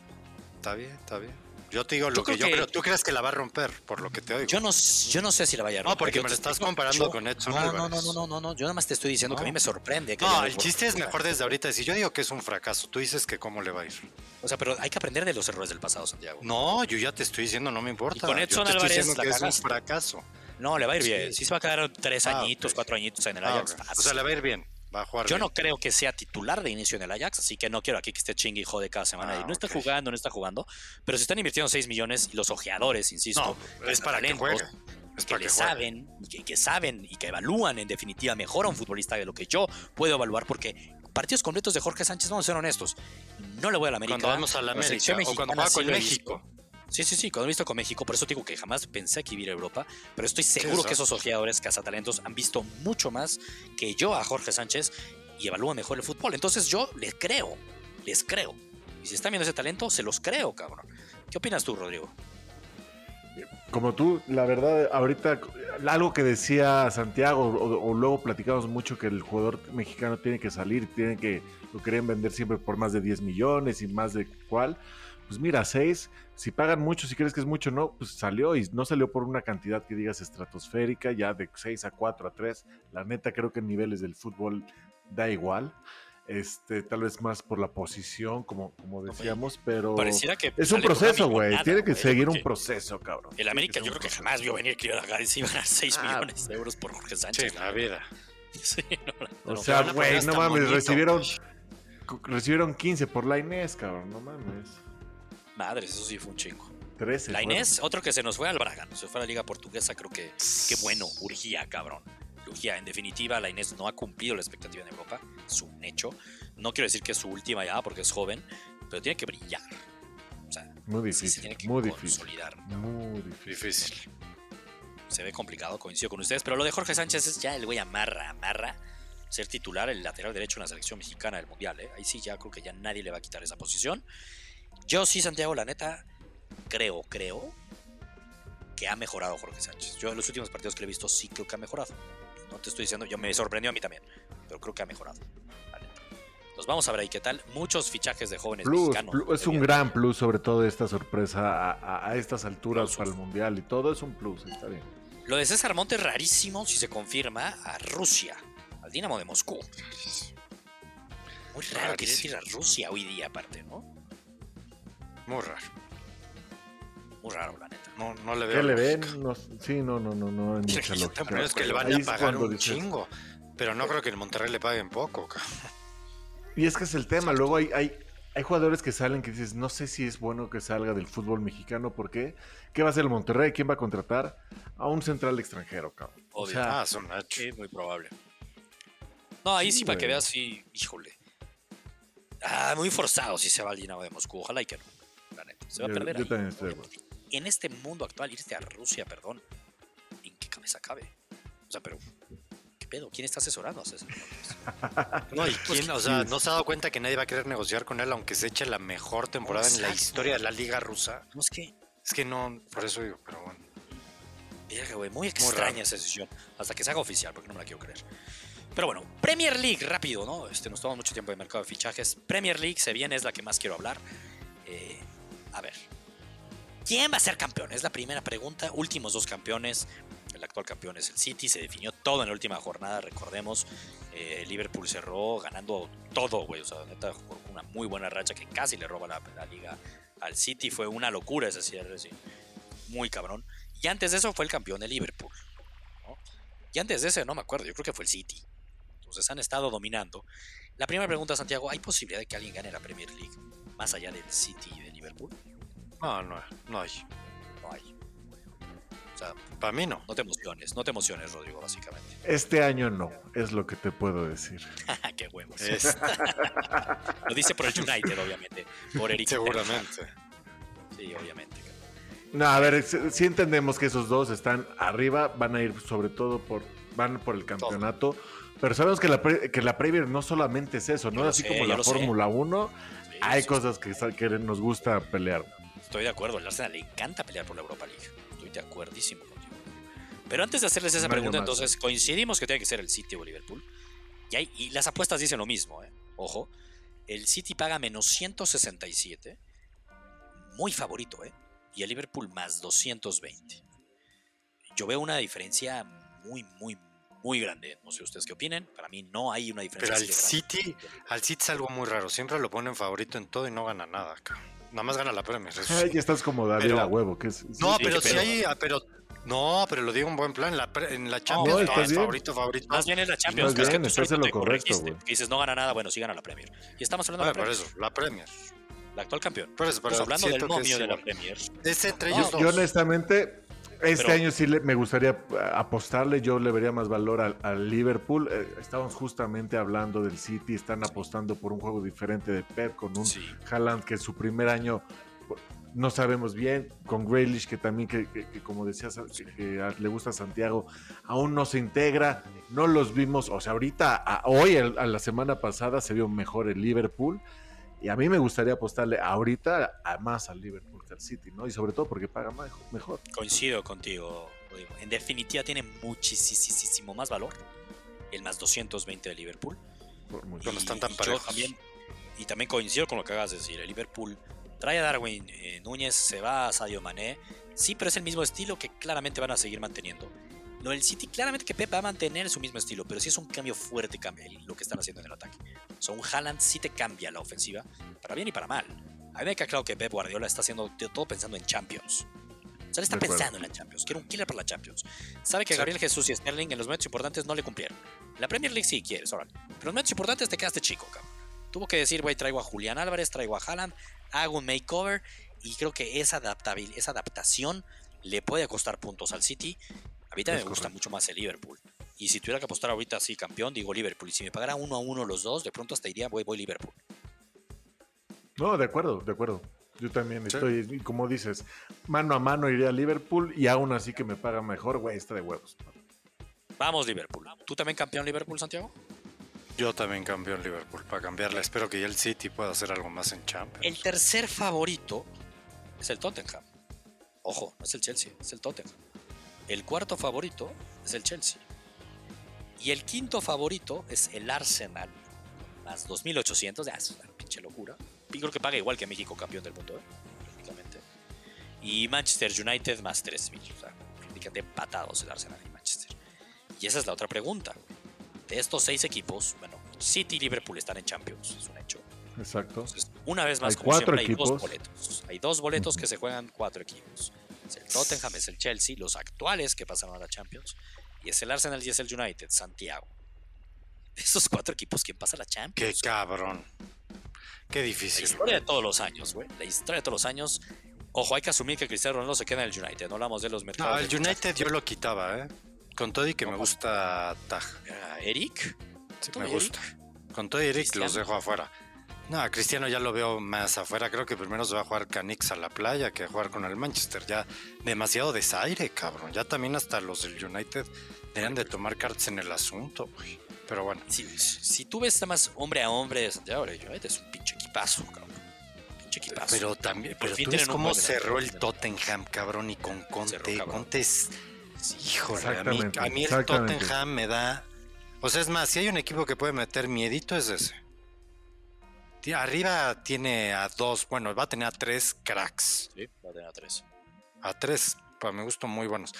Está bien, está bien. Yo te digo lo Yo que yo que- creo. Tú crees que la va a romper, por lo que te oigo. Yo no, yo no sé si la vaya a No, romper. porque Yo me te lo estás comparando yo- con Edson no, no, Álvarez. no, no, no, no, no, yo nada más te estoy diciendo que a mí No. me sorprende. Que No, el chiste es mejor desde ahorita decir, yo digo que es un fracaso. Tú dices que cómo le va a ir. O sea, pero hay que aprender de los errores del pasado, Santiago. No, yo ya te estoy diciendo, no me importa. Y con Yo Edson te estoy Álvarez diciendo que es un fracaso. No, le va a ir bien. Sí se va a quedar tres Ah, añitos, cuatro añitos en el Ah, Ajax. O sea, le va a ir bien. Va a jugar Yo bien. no creo que sea titular de inicio en el Ajax, así que no quiero aquí que esté chingue y jode cada semana. Ah, y no está jugando, no está jugando. Pero si están invirtiendo 6 millones y los ojeadores, insisto, No, es para que talentos, juegue. Es que que juegue. saben, y que, que saben y que evalúan en definitiva mejor a un futbolista de lo que yo puedo evaluar, porque partidos completos de Jorge Sánchez, vamos a ser honestos, no le voy a la América. Cuando vamos a la América o cuando sí con. México. Sí, sí, sí, cuando he visto con México, por eso digo que jamás pensé que iba a Europa, pero estoy seguro que esos ojeadores cazatalentos han visto mucho más que yo a Jorge Sánchez y evalúan mejor el fútbol. Entonces yo les creo, les creo. Y si están viendo ese talento, se los creo, cabrón. ¿Qué opinas tú, Rodrigo? Como tú, la verdad, ahorita algo que decía Santiago, o, o luego platicamos mucho que el jugador mexicano tiene que salir, tiene que, lo querían vender siempre por más de 10 millones y más de cuál. Pues mira, 6, si pagan mucho, si crees que es mucho, no, pues salió y no salió por una cantidad que digas estratosférica, ya de 6 a 4 a 3. La neta creo que en niveles del fútbol da igual. este, tal vez más por la posición, como, como decíamos, pero Pareciera que es un proceso, güey. Tiene que seguir un proceso, cabrón. El América yo creo que jamás vio venir que iban a ganar 6 Ah, millones de euros por Jorge Sí, Sánchez. la vida. Sí, no, no, O sea, güey, no mames, recibieron, recibieron 15 por la Inés, cabrón, no mames. Madres, eso sí fue un chingo. 13. La. Inés, otro que se nos fue al Braga, se fue a la Liga Portuguesa, creo que qué bueno, urgía, cabrón. Urgía, en definitiva, la Inés no ha cumplido la expectativa en Europa, es un hecho. No quiero decir que es su última ya, porque es joven, pero tiene que brillar. O sea, Muy sí se difícil, tiene que muy difícil. consolidar. Muy difícil. Difícil. Se ve complicado, coincido con ustedes, pero lo de Jorge Sánchez es ya el güey amarra, amarra ser titular, el lateral derecho en la selección mexicana del Mundial. ¿eh? Ahí sí ya creo que ya nadie le va a quitar esa posición. Yo sí, Santiago, la neta, creo, creo que ha mejorado Jorge Sánchez. Yo en los últimos partidos que le he visto sí creo que ha mejorado. No te estoy diciendo, yo me sorprendió a mí también, pero creo que ha mejorado. Nos vamos a ver ahí qué tal. Muchos fichajes de jóvenes Plus, mexicanos. plus, es un gran plus, sobre todo esta sorpresa a, a- a estas alturas para el mundial y todo es un plus, está bien. Lo de César Montes rarísimo si se confirma a Rusia, al Dinamo de Moscú. Muy raro querer Rarísimo. ir a Rusia hoy día, aparte, ¿no? Muy raro. Muy raro, la neta. No, no le veo. ¿Qué le ven? No, sí, no, no, no, no, Mira, mucha que le van a es pagar un dices- chingo. Pero no creo que en Monterrey le paguen poco. ca- Y es que es el tema, luego hay, hay, hay jugadores que salen que dices, no sé si es bueno que salga del fútbol mexicano, ¿por qué? ¿Qué va a hacer el Monterrey? ¿Quién va a contratar? A un central extranjero, cabrón. O Obvio. sea, Ah, es hecho. Sí, muy probable. No, ahí sí, Sí, para que veas, sí, híjole. Ah, muy forzado si se va al Dinamo de Moscú. Ojalá y que no. Se va a perder. yo ahí. también estoy de acuerdo. En este mundo actual, irte a Rusia, perdón. ¿En qué cabeza cabe? O sea, pero. ¿Qué pedo? ¿Quién está asesorando a César Montes? No, y Pues quién, o sea, no se ha dado cuenta que nadie va a querer negociar con él, aunque se eche la mejor temporada en la Exacto. historia de la liga rusa. No es que. Es que no, por eso digo, pero bueno. Verga, güey, muy extraña esa decisión. Hasta que se haga oficial, porque no me la quiero creer. Pero bueno, Premier League, rápido, ¿no? Este, nos tomamos mucho tiempo de mercado de fichajes. Premier League se viene, es la que más quiero hablar. Eh, a ver. ¿Quién va a ser campeón? Es la primera pregunta. Últimos dos campeones. El actual campeón es el City. Se definió todo en la última jornada, recordemos. Eh, Liverpool cerró ganando todo, güey. O sea, neta, jugó una muy buena racha que casi le roba la, liga al City. Fue una locura ese cierre. Muy cabrón. Y antes de eso fue el campeón de Liverpool. Y antes de ese, no me acuerdo, yo creo que fue el City. Entonces han estado dominando. La primera pregunta, Santiago, ¿hay posibilidad de que alguien gane la Premier League más allá del City y de Liverpool? No, no, no hay. No hay. O sea, Para mí no. no te emociones, no te emociones, Rodrigo, básicamente. este año no, es lo que te puedo decir. Qué huevos. Es- Lo dice por el United, obviamente. Por Eric. Seguramente. Sí, obviamente. No, a ver, si, si entendemos que esos dos están arriba, van a ir sobre todo por, van por el campeonato. Pero sabemos que la, pre- que la Premier no solamente es eso, ¿no? Así sé, como la. Fórmula 1, Sí, hay cosas que, que nos gusta pelear. Estoy de acuerdo, el Arsenal le encanta pelear por la Europa League. Estoy de acuerdísimo contigo. Pero antes de hacerles esa pregunta, entonces coincidimos que tiene que ser el City o Liverpool. Y, hay- y las apuestas dicen lo mismo, ¿eh? Ojo, el City paga menos 167, muy favorito, ¿eh? Y el Liverpool más 220. Yo veo una diferencia muy, muy, muy grande. No sé ustedes qué opinen. Para mí no hay una diferencia. Pero al. City, al City es algo muy raro. Siempre lo ponen favorito en todo y no gana nada. ca. Nada más gana la Premier. eso Ay, ya estás como David Pero- a huevo, que es... No, sí, pero sí pedo. hay, ah, pero no, pero lo digo en buen plan. En la, pre- en la Champions No, no, bien. favorito, favorito. Más bien es la Champions. Que que bien, tú estás en lo correcto, güey. Que dices, no gana nada, bueno, sí gana la Premier. Y estamos hablando Ah, de la por Premier, eso, la Premier. la actual campeón. Por eso, Estamos pero hablando del que momio de la. Premier. Es entre No, ellos dos. Yo honestamente, este Pero- año sí le- me gustaría eh, apostarle, yo le vería más valor al, al Liverpool. Eh, estábamos justamente hablando del City, están apostando por un juego diferente de Pep con un Sí. Haaland que su primer año no sabemos bien, con Grealish que también, que, que- que como decías, que, le gusta a Santiago, aún no se integra, no los vimos, o sea, ahorita, a- hoy, a la semana pasada se vio mejor el Liverpool. Y a mí me gustaría apostarle ahorita a más al Liverpool que al City, ¿no? Y sobre todo porque paga más- mejor. Coincido contigo, Rodrigo. En definitiva tiene muchísimo más valor el más 220 de Liverpool. Por mucho. Cuando están tan yo parejos. también, y también coincido con lo que acabas de decir. El Liverpool trae a Darwin eh, Núñez, se va a Sadio Mané. Sí, pero es el mismo estilo que claramente van a seguir manteniendo. Lo del City, claramente que Pep va a mantener su mismo estilo, pero sí es un cambio fuerte cambio, lo que están haciendo en el ataque. O sea, un Haaland sí te cambia la ofensiva, para bien y para mal. A mí me queda claro que Pep Guardiola está haciendo todo pensando en Champions. O sea, él está pensando en la Champions. Quiere un killer para la Champions. Sabe que Gabriel Jesús y Sterling en los momentos importantes no le cumplieron. La Premier League sí quieres, ahora. Pero en los momentos importantes te quedaste chico, cabrón. Tuvo que decir, güey, traigo a Julián Álvarez, traigo a Haaland, hago un makeover. Y creo que esa, esa adaptación le puede costar puntos al City. A mí también me gusta mucho más el Liverpool. Y si tuviera que apostar ahorita así campeón, digo Liverpool. Y si me pagara uno a uno los dos, de pronto hasta iría, voy, voy Liverpool. No, de acuerdo, de acuerdo. Yo también estoy, como dices, mano a mano iría a Liverpool y aún así que me paga mejor, güey, está de huevos. Vamos, Liverpool. ¿Tú también campeón Liverpool, Santiago? Yo también campeón Liverpool para cambiarla. Espero que ya el City pueda hacer algo más en Champions. El tercer favorito es el Tottenham. Ojo, no es el Chelsea, es el Tottenham. El cuarto favorito es el Chelsea. Y el quinto favorito es el Arsenal. Más 2.800, ya es una pinche locura. Y creo que paga igual que México campeón del mundo, ¿eh? prácticamente. Y Manchester United más 3.000. O sea, prácticamente empatados el Arsenal y Manchester. Y esa es la otra pregunta. De estos seis equipos, bueno, City y Liverpool están en Champions, es un hecho. Exacto. una vez más, hay como siempre, hay dos boletos. Hay dos boletos que se juegan cuatro equipos. Es el Tottenham, es el Chelsea, los actuales que pasaron a la Champions. Y es el Arsenal y es el United, Santiago. Esos cuatro equipos, ¿quién pasa a la Champions? Qué cabrón. Qué difícil. La historia de todos los años, güey. La historia de todos los años. Ojo, hay que asumir que Cristiano Ronaldo se queda en el United. No hablamos de los mercados. No, el United yo lo quitaba, ¿eh? Con todo y que me gusta Taj. ¿Eric? Sí, me gusta. Con todo y Eric los dejo afuera. No, a Cristiano ya lo veo más afuera. Creo que primero se va a jugar Canix a la playa que a jugar con el Manchester. Ya demasiado desaire, cabrón. Ya también hasta los del United deberían de tomar cartas en el asunto, güey. Pero bueno. Si, si tú ves más hombre a hombre de Santiago United es un pinche equipazo, cabrón. Pinche equipazo. Pero también, pero tú ves cómo cerró el Tottenham, cabrón, y con Conte. Conte es. Híjole, a mí, a mí el Tottenham me da. O sea, es más, si hay un equipo que puede meter miedito, es ese. Arriba tiene a dos, bueno, va a tener a tres cracks. Sí, va a tener a tres. A tres, para mi gusto, muy buenos.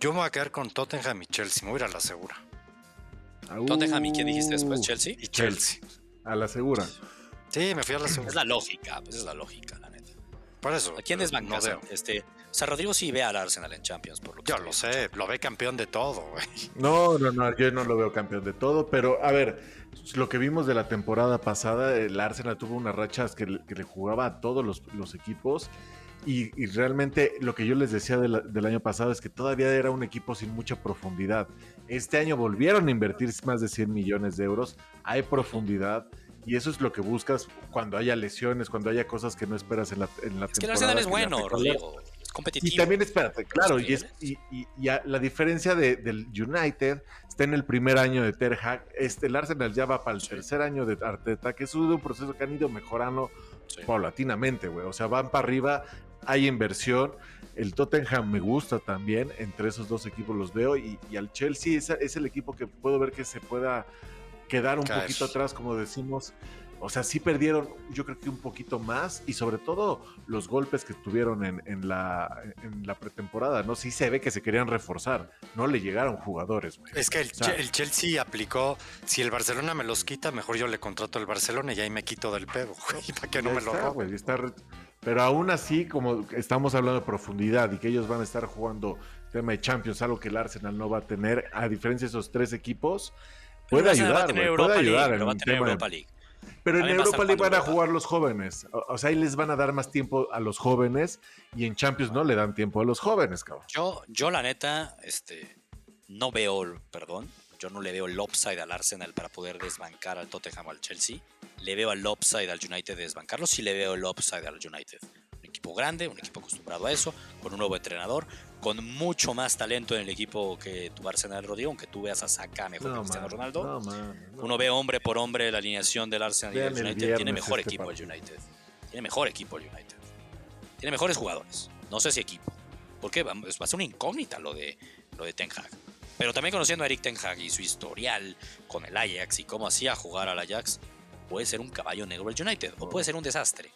Yo me voy a quedar con Tottenham y Chelsea, me voy a ir a la segura. Tottenham y quién dijiste después, Chelsea. Y Chelsea. A la segura. Sí, me fui a la segura. Es la lógica, pues es la lógica, la neta. Por eso. ¿A quién desbancas? No este, o sea, Rodrigo sí ve al Arsenal en Champions, por lo que Yo lo sé, lo ve campeón de todo, güey. No, no, no, yo no lo veo campeón de todo, pero a ver, lo que vimos de la temporada pasada, el Arsenal tuvo unas rachas que, le jugaba a todos los, equipos. Y, realmente lo que yo les decía del año pasado es que todavía era un equipo sin mucha profundidad. Este año volvieron a invertir más de 100 millones de euros. Hay profundidad. Y eso es lo que buscas cuando haya lesiones, cuando haya cosas que no esperas en la, en la es que el Arsenal es bueno, Rodrigo. Competitivo. Y también espérate, claro, y, es, y, la diferencia del United está en el primer año de Ter Hag. Este, el Arsenal ya va para el tercer año de Arteta, que es un proceso que han ido mejorando paulatinamente, güey. O sea, van para arriba, hay inversión. El Tottenham me gusta también, entre esos dos equipos los veo. Y, al Chelsea es, es, el equipo que puedo ver que se pueda quedar un poquito atrás, como decimos. O sea, sí perdieron, yo creo que un poquito más y sobre todo los golpes que tuvieron en, la, en la pretemporada, ¿no? Sí se ve que se querían reforzar, no le llegaron jugadores. Es que el, Chelsea aplicó, si el Barcelona me los quita, mejor yo le contrato al Barcelona y ahí me quito del pedo, para que no me lo roben. pero aún así, como estamos hablando de profundidad y que ellos van a estar jugando tema de Champions, algo que el Arsenal no va a tener, a diferencia de esos tres equipos, puede ayudar, puede ayudar en un tema Europa League. Pero en Europa League van a jugar los jóvenes. O, sea, ahí les van a dar más tiempo a los jóvenes y en Champions no le dan tiempo a los jóvenes, cabrón. Yo, yo la neta, este, no veo, perdón, yo no le veo el upside al Arsenal para poder desbancar al Tottenham o al Chelsea. Le veo el upside al United de desbancarlo, sí le veo el upside al United. Un equipo grande, un equipo acostumbrado a eso, con un nuevo entrenador, con mucho más talento en el equipo que tu Arsenal Rodrigo, aunque tú veas a Saka mejor que Cristiano Ronaldo. Uno ve hombre por hombre la alineación del Arsenal y del United. Tiene mejor este equipo el United. Tiene mejor equipo el United. Tiene mejores jugadores. No sé si equipo. Porque va a ser una incógnita lo de, lo de Ten Hag. Pero también conociendo a Eric Ten Hag y su historial con el Ajax y cómo hacía jugar al Ajax, puede ser un caballo negro el United o puede ser un desastre.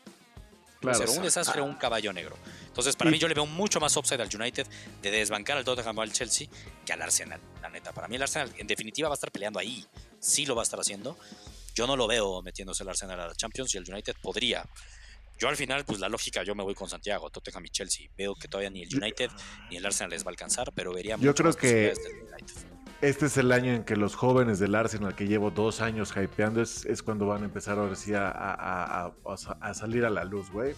Ser un desastre o un caballo negro. Entonces, para mí, yo le veo mucho más upside al United de desbancar al Tottenham o al Chelsea que al Arsenal, la neta. Para mí, el Arsenal, en definitiva, va a estar peleando ahí. Sí lo va a estar haciendo. Yo no lo veo metiéndose el Arsenal a la Champions y el United podría. Yo al final, pues la lógica, yo me voy con Santiago, Tottenham y Chelsea. Veo que todavía ni el United ni el Arsenal les va a alcanzar, pero vería Yo creo que- del United. Este es el año en que los jóvenes del Arsenal, que llevo dos años hypeando, es, es cuando van a empezar ahora sí a, a- a- a- a sa- a salir a la luz, güey.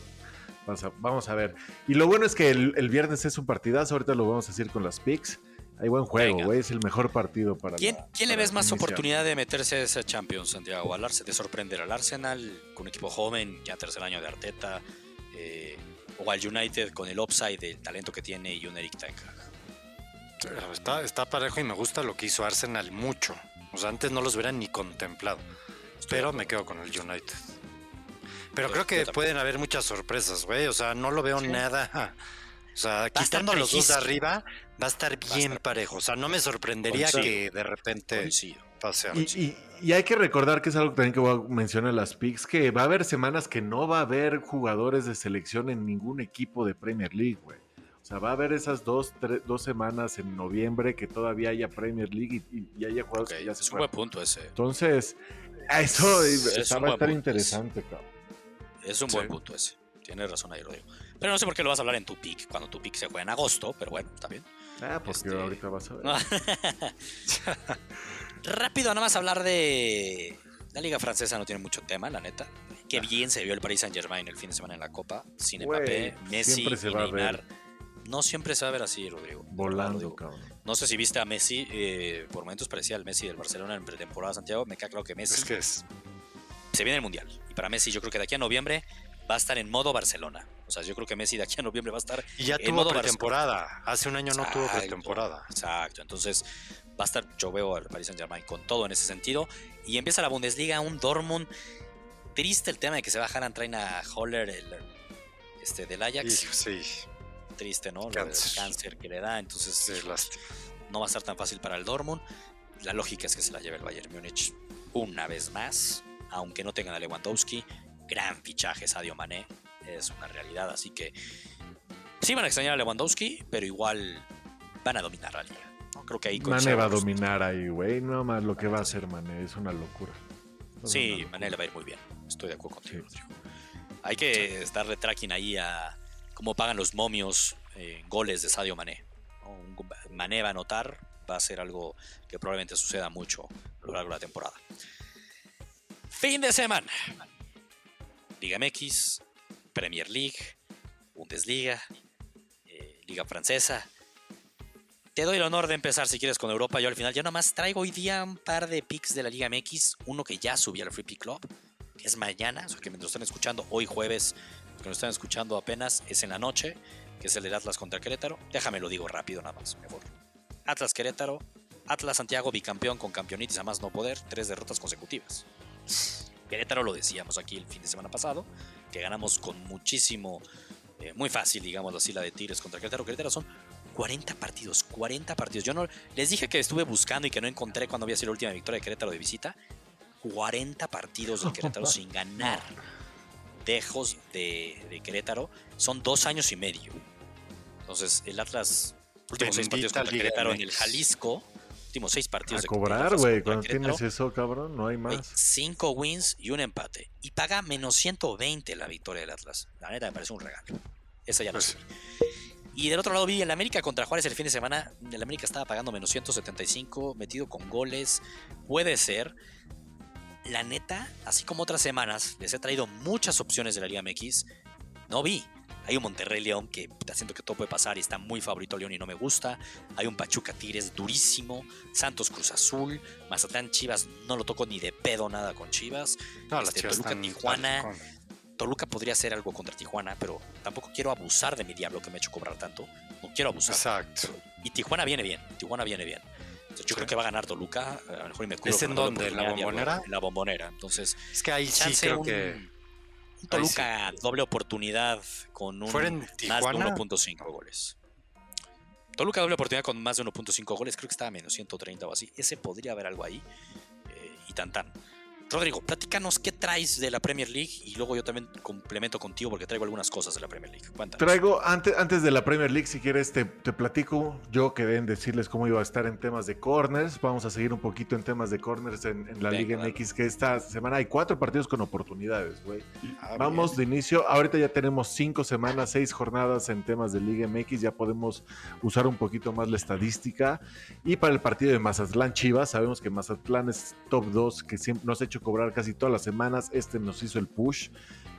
Vamos a, vamos a ver. Y lo bueno es que el, el viernes es un partidazo, ahorita lo vamos a decir con las picks. Hay buen juego, güey, es el mejor partido para ¿Quién, la- quién le ves más iniciar. oportunidad de meterse a ese Champions, Santiago? Al Arsenal, de sorprender al Arsenal con un equipo joven, ya tercer año de Arteta, eh, o al United con el upside del talento que tiene y un Eric? Está, está parejo y me gusta lo que hizo Arsenal mucho. O sea, antes no los hubieran ni contemplado. Pero me quedo con el United. Pero creo que pueden haber muchas sorpresas, güey. O sea, no lo veo Sí. nada. O sea, quitando los dos de arriba, va a estar bien estar parejo. O sea, no me sorprendería Coincido. que de repente Coincido. pase algo. Y, y- y hay que recordar que es algo también que voy a mencionar en las picks, que va a haber semanas que no va a haber jugadores de selección en ningún equipo de Premier League, güey. O sea, va a haber esas dos, tres- dos semanas en noviembre que todavía haya Premier League y, y- haya jugadores que ya se es un buen punto ese. Entonces, eso Es va a estar interesante, cabrón. Es un Sí. buen punto ese. Tienes razón ahí, Rodrigo. Pero no sé por qué lo vas a hablar en tu pick, cuando tu pick se juega en agosto, pero bueno, está bien. Ah, porque Este- ahorita vas a ver. Rápido, nada más hablar de. La liga francesa no tiene mucho tema, la neta. Qué bien se vio el Paris Saint Germain el fin de semana en la Copa. Sin Mbappé, Messi siempre se y va a Neymar. No siempre se va a ver así, Rodrigo. Volando, Rodrigo. cabrón. No sé si viste a Messi, eh, por momentos parecía el Messi del Barcelona en pretemporada, Santiago. Me queda claro que Messi Es que es. se viene el Mundial. Y para Messi, yo creo que de aquí a noviembre va a estar en modo Barcelona. O sea, yo creo que Messi de aquí a noviembre va a estar Y ya en tuvo modo pretemporada. Hace un año no tuvo pretemporada. Exacto, entonces va a estar, yo veo al Paris Saint Germain con todo en ese sentido. Y empieza la Bundesliga, un Dortmund. Triste el tema de que se va Haran traen a Holler el, este, del Ajax. sí, Triste, ¿no? Lo del Cáncer. cáncer que le da. Entonces sí, no va a estar tan fácil para el Dortmund. La lógica es que se la lleve el Bayern Múnich una vez más, aunque no tengan a Lewandowski. Gran fichaje Sadio Mané, es una realidad, así que sí van a extrañar a Lewandowski, pero igual van a dominar la liga. ¿no? Creo que ahí Mane coincido va a dominar ahí, güey. No más lo que va a hacer Mane, es una locura. Sí. Mané le va a ir muy bien. Estoy de acuerdo contigo, Sí. Rodrigo. Hay que estarle tracking ahí a cómo pagan los momios en goles de Sadio Mané. Mané va a anotar, va a ser algo que probablemente suceda mucho a lo largo de la temporada. Fin de semana. Liga MX, Premier League, Bundesliga, eh, Liga Francesa. Te doy el honor de empezar si quieres con Europa. Yo al final ya nomás traigo hoy día un par de picks de la Liga MX. Uno que ya subí al Free Pick Club, que es mañana, o sea que lo están escuchando hoy jueves, que lo están escuchando apenas, es en la noche, que es el del Atlas contra Querétaro. Déjame lo digo rápido nada más, mejor. Atlas Querétaro, Atlas Santiago bicampeón con campeonitis a más no poder, tres derrotas consecutivas. Querétaro lo decíamos aquí el fin de semana pasado, que ganamos con muchísimo, eh, muy fácil, digamos así, la de Tigres contra Querétaro. Querétaro son 40 partidos, 40 partidos. Yo no les dije que estuve buscando y que no encontré cuando había sido la última victoria de Querétaro de visita. 40 partidos de Querétaro sin ganar. Dejos de, de Querétaro son dos años y medio. Entonces, el Atlas, últimos seis partidos contra Liga Querétaro en el. Jalisco, últimos seis partidos A cobrar, güey. Cuando Querétaro, tienes eso, cabrón, no hay más. cinco wins y un empate. Y paga menos 120 la victoria del Atlas. La neta me parece un regalo. Esa ya no Pues sé. Y del otro lado vi en la América contra Juárez el fin de semana. El América estaba pagando menos 175, metido con goles. Puede ser. La neta, así como otras semanas, les he traído muchas opciones de la Liga MX. No vi. Hay un Monterrey León que haciendo que todo puede pasar y está muy favorito León y no me gusta. Hay un Pachuca Tigres durísimo. Santos Cruz Azul. Mazatlán Chivas no lo toco ni de pedo nada con Chivas. No, Este, Toluca, Tijuana. Toluca podría hacer algo contra Tijuana, pero tampoco quiero abusar de mi diablo que me ha hecho cobrar tanto. No quiero abusar. Exacto. Y Tijuana viene bien. Tijuana viene bien. Entonces, yo Sí. creo que va a ganar Toluca. A lo mejor y me ¿Es en dónde? ¿En la Bombonera? En la bombonera. Entonces, Es que ahí sí creo un, que. un Toluca doble oportunidad con un ¿Fuera en más de Tijuana? 1.5 goles. Toluca doble oportunidad con más de 1.5 goles. Creo que estaba a menos 130 o así. Ese podría haber algo ahí. eh, y tan tan. Rodrigo, platícanos qué traes de la Premier League y luego yo también complemento contigo porque traigo algunas cosas de la Premier League. Cuéntanos. Traigo, antes, antes de la Premier League, si quieres, te, te platico. Yo quedé en decirles cómo iba a estar en temas de corners. Vamos a seguir un poquito en temas de corners en, en la Venga, Liga. MX, que esta semana hay cuatro partidos con oportunidades, güey. Ah, Vamos de inicio. Ahorita ya tenemos cinco semanas, seis jornadas en temas de Liga MX. Ya podemos usar un poquito más la estadística. Y para el partido de Mazatlán Chivas, sabemos que Mazatlán es top 2, que siempre nos ha hecho cobrar casi todas las semanas. Este nos hizo el push.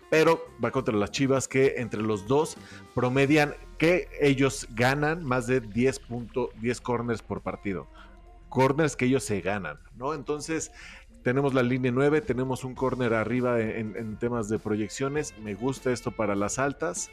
Pero va contra las Chivas que entre los dos promedian que ellos ganan más de 10, punto, 10 corners por partido. Corners que ellos se ganan, ¿no? Entonces, tenemos la línea 9, tenemos un corner arriba en temas de proyecciones. Me gusta esto para las altas.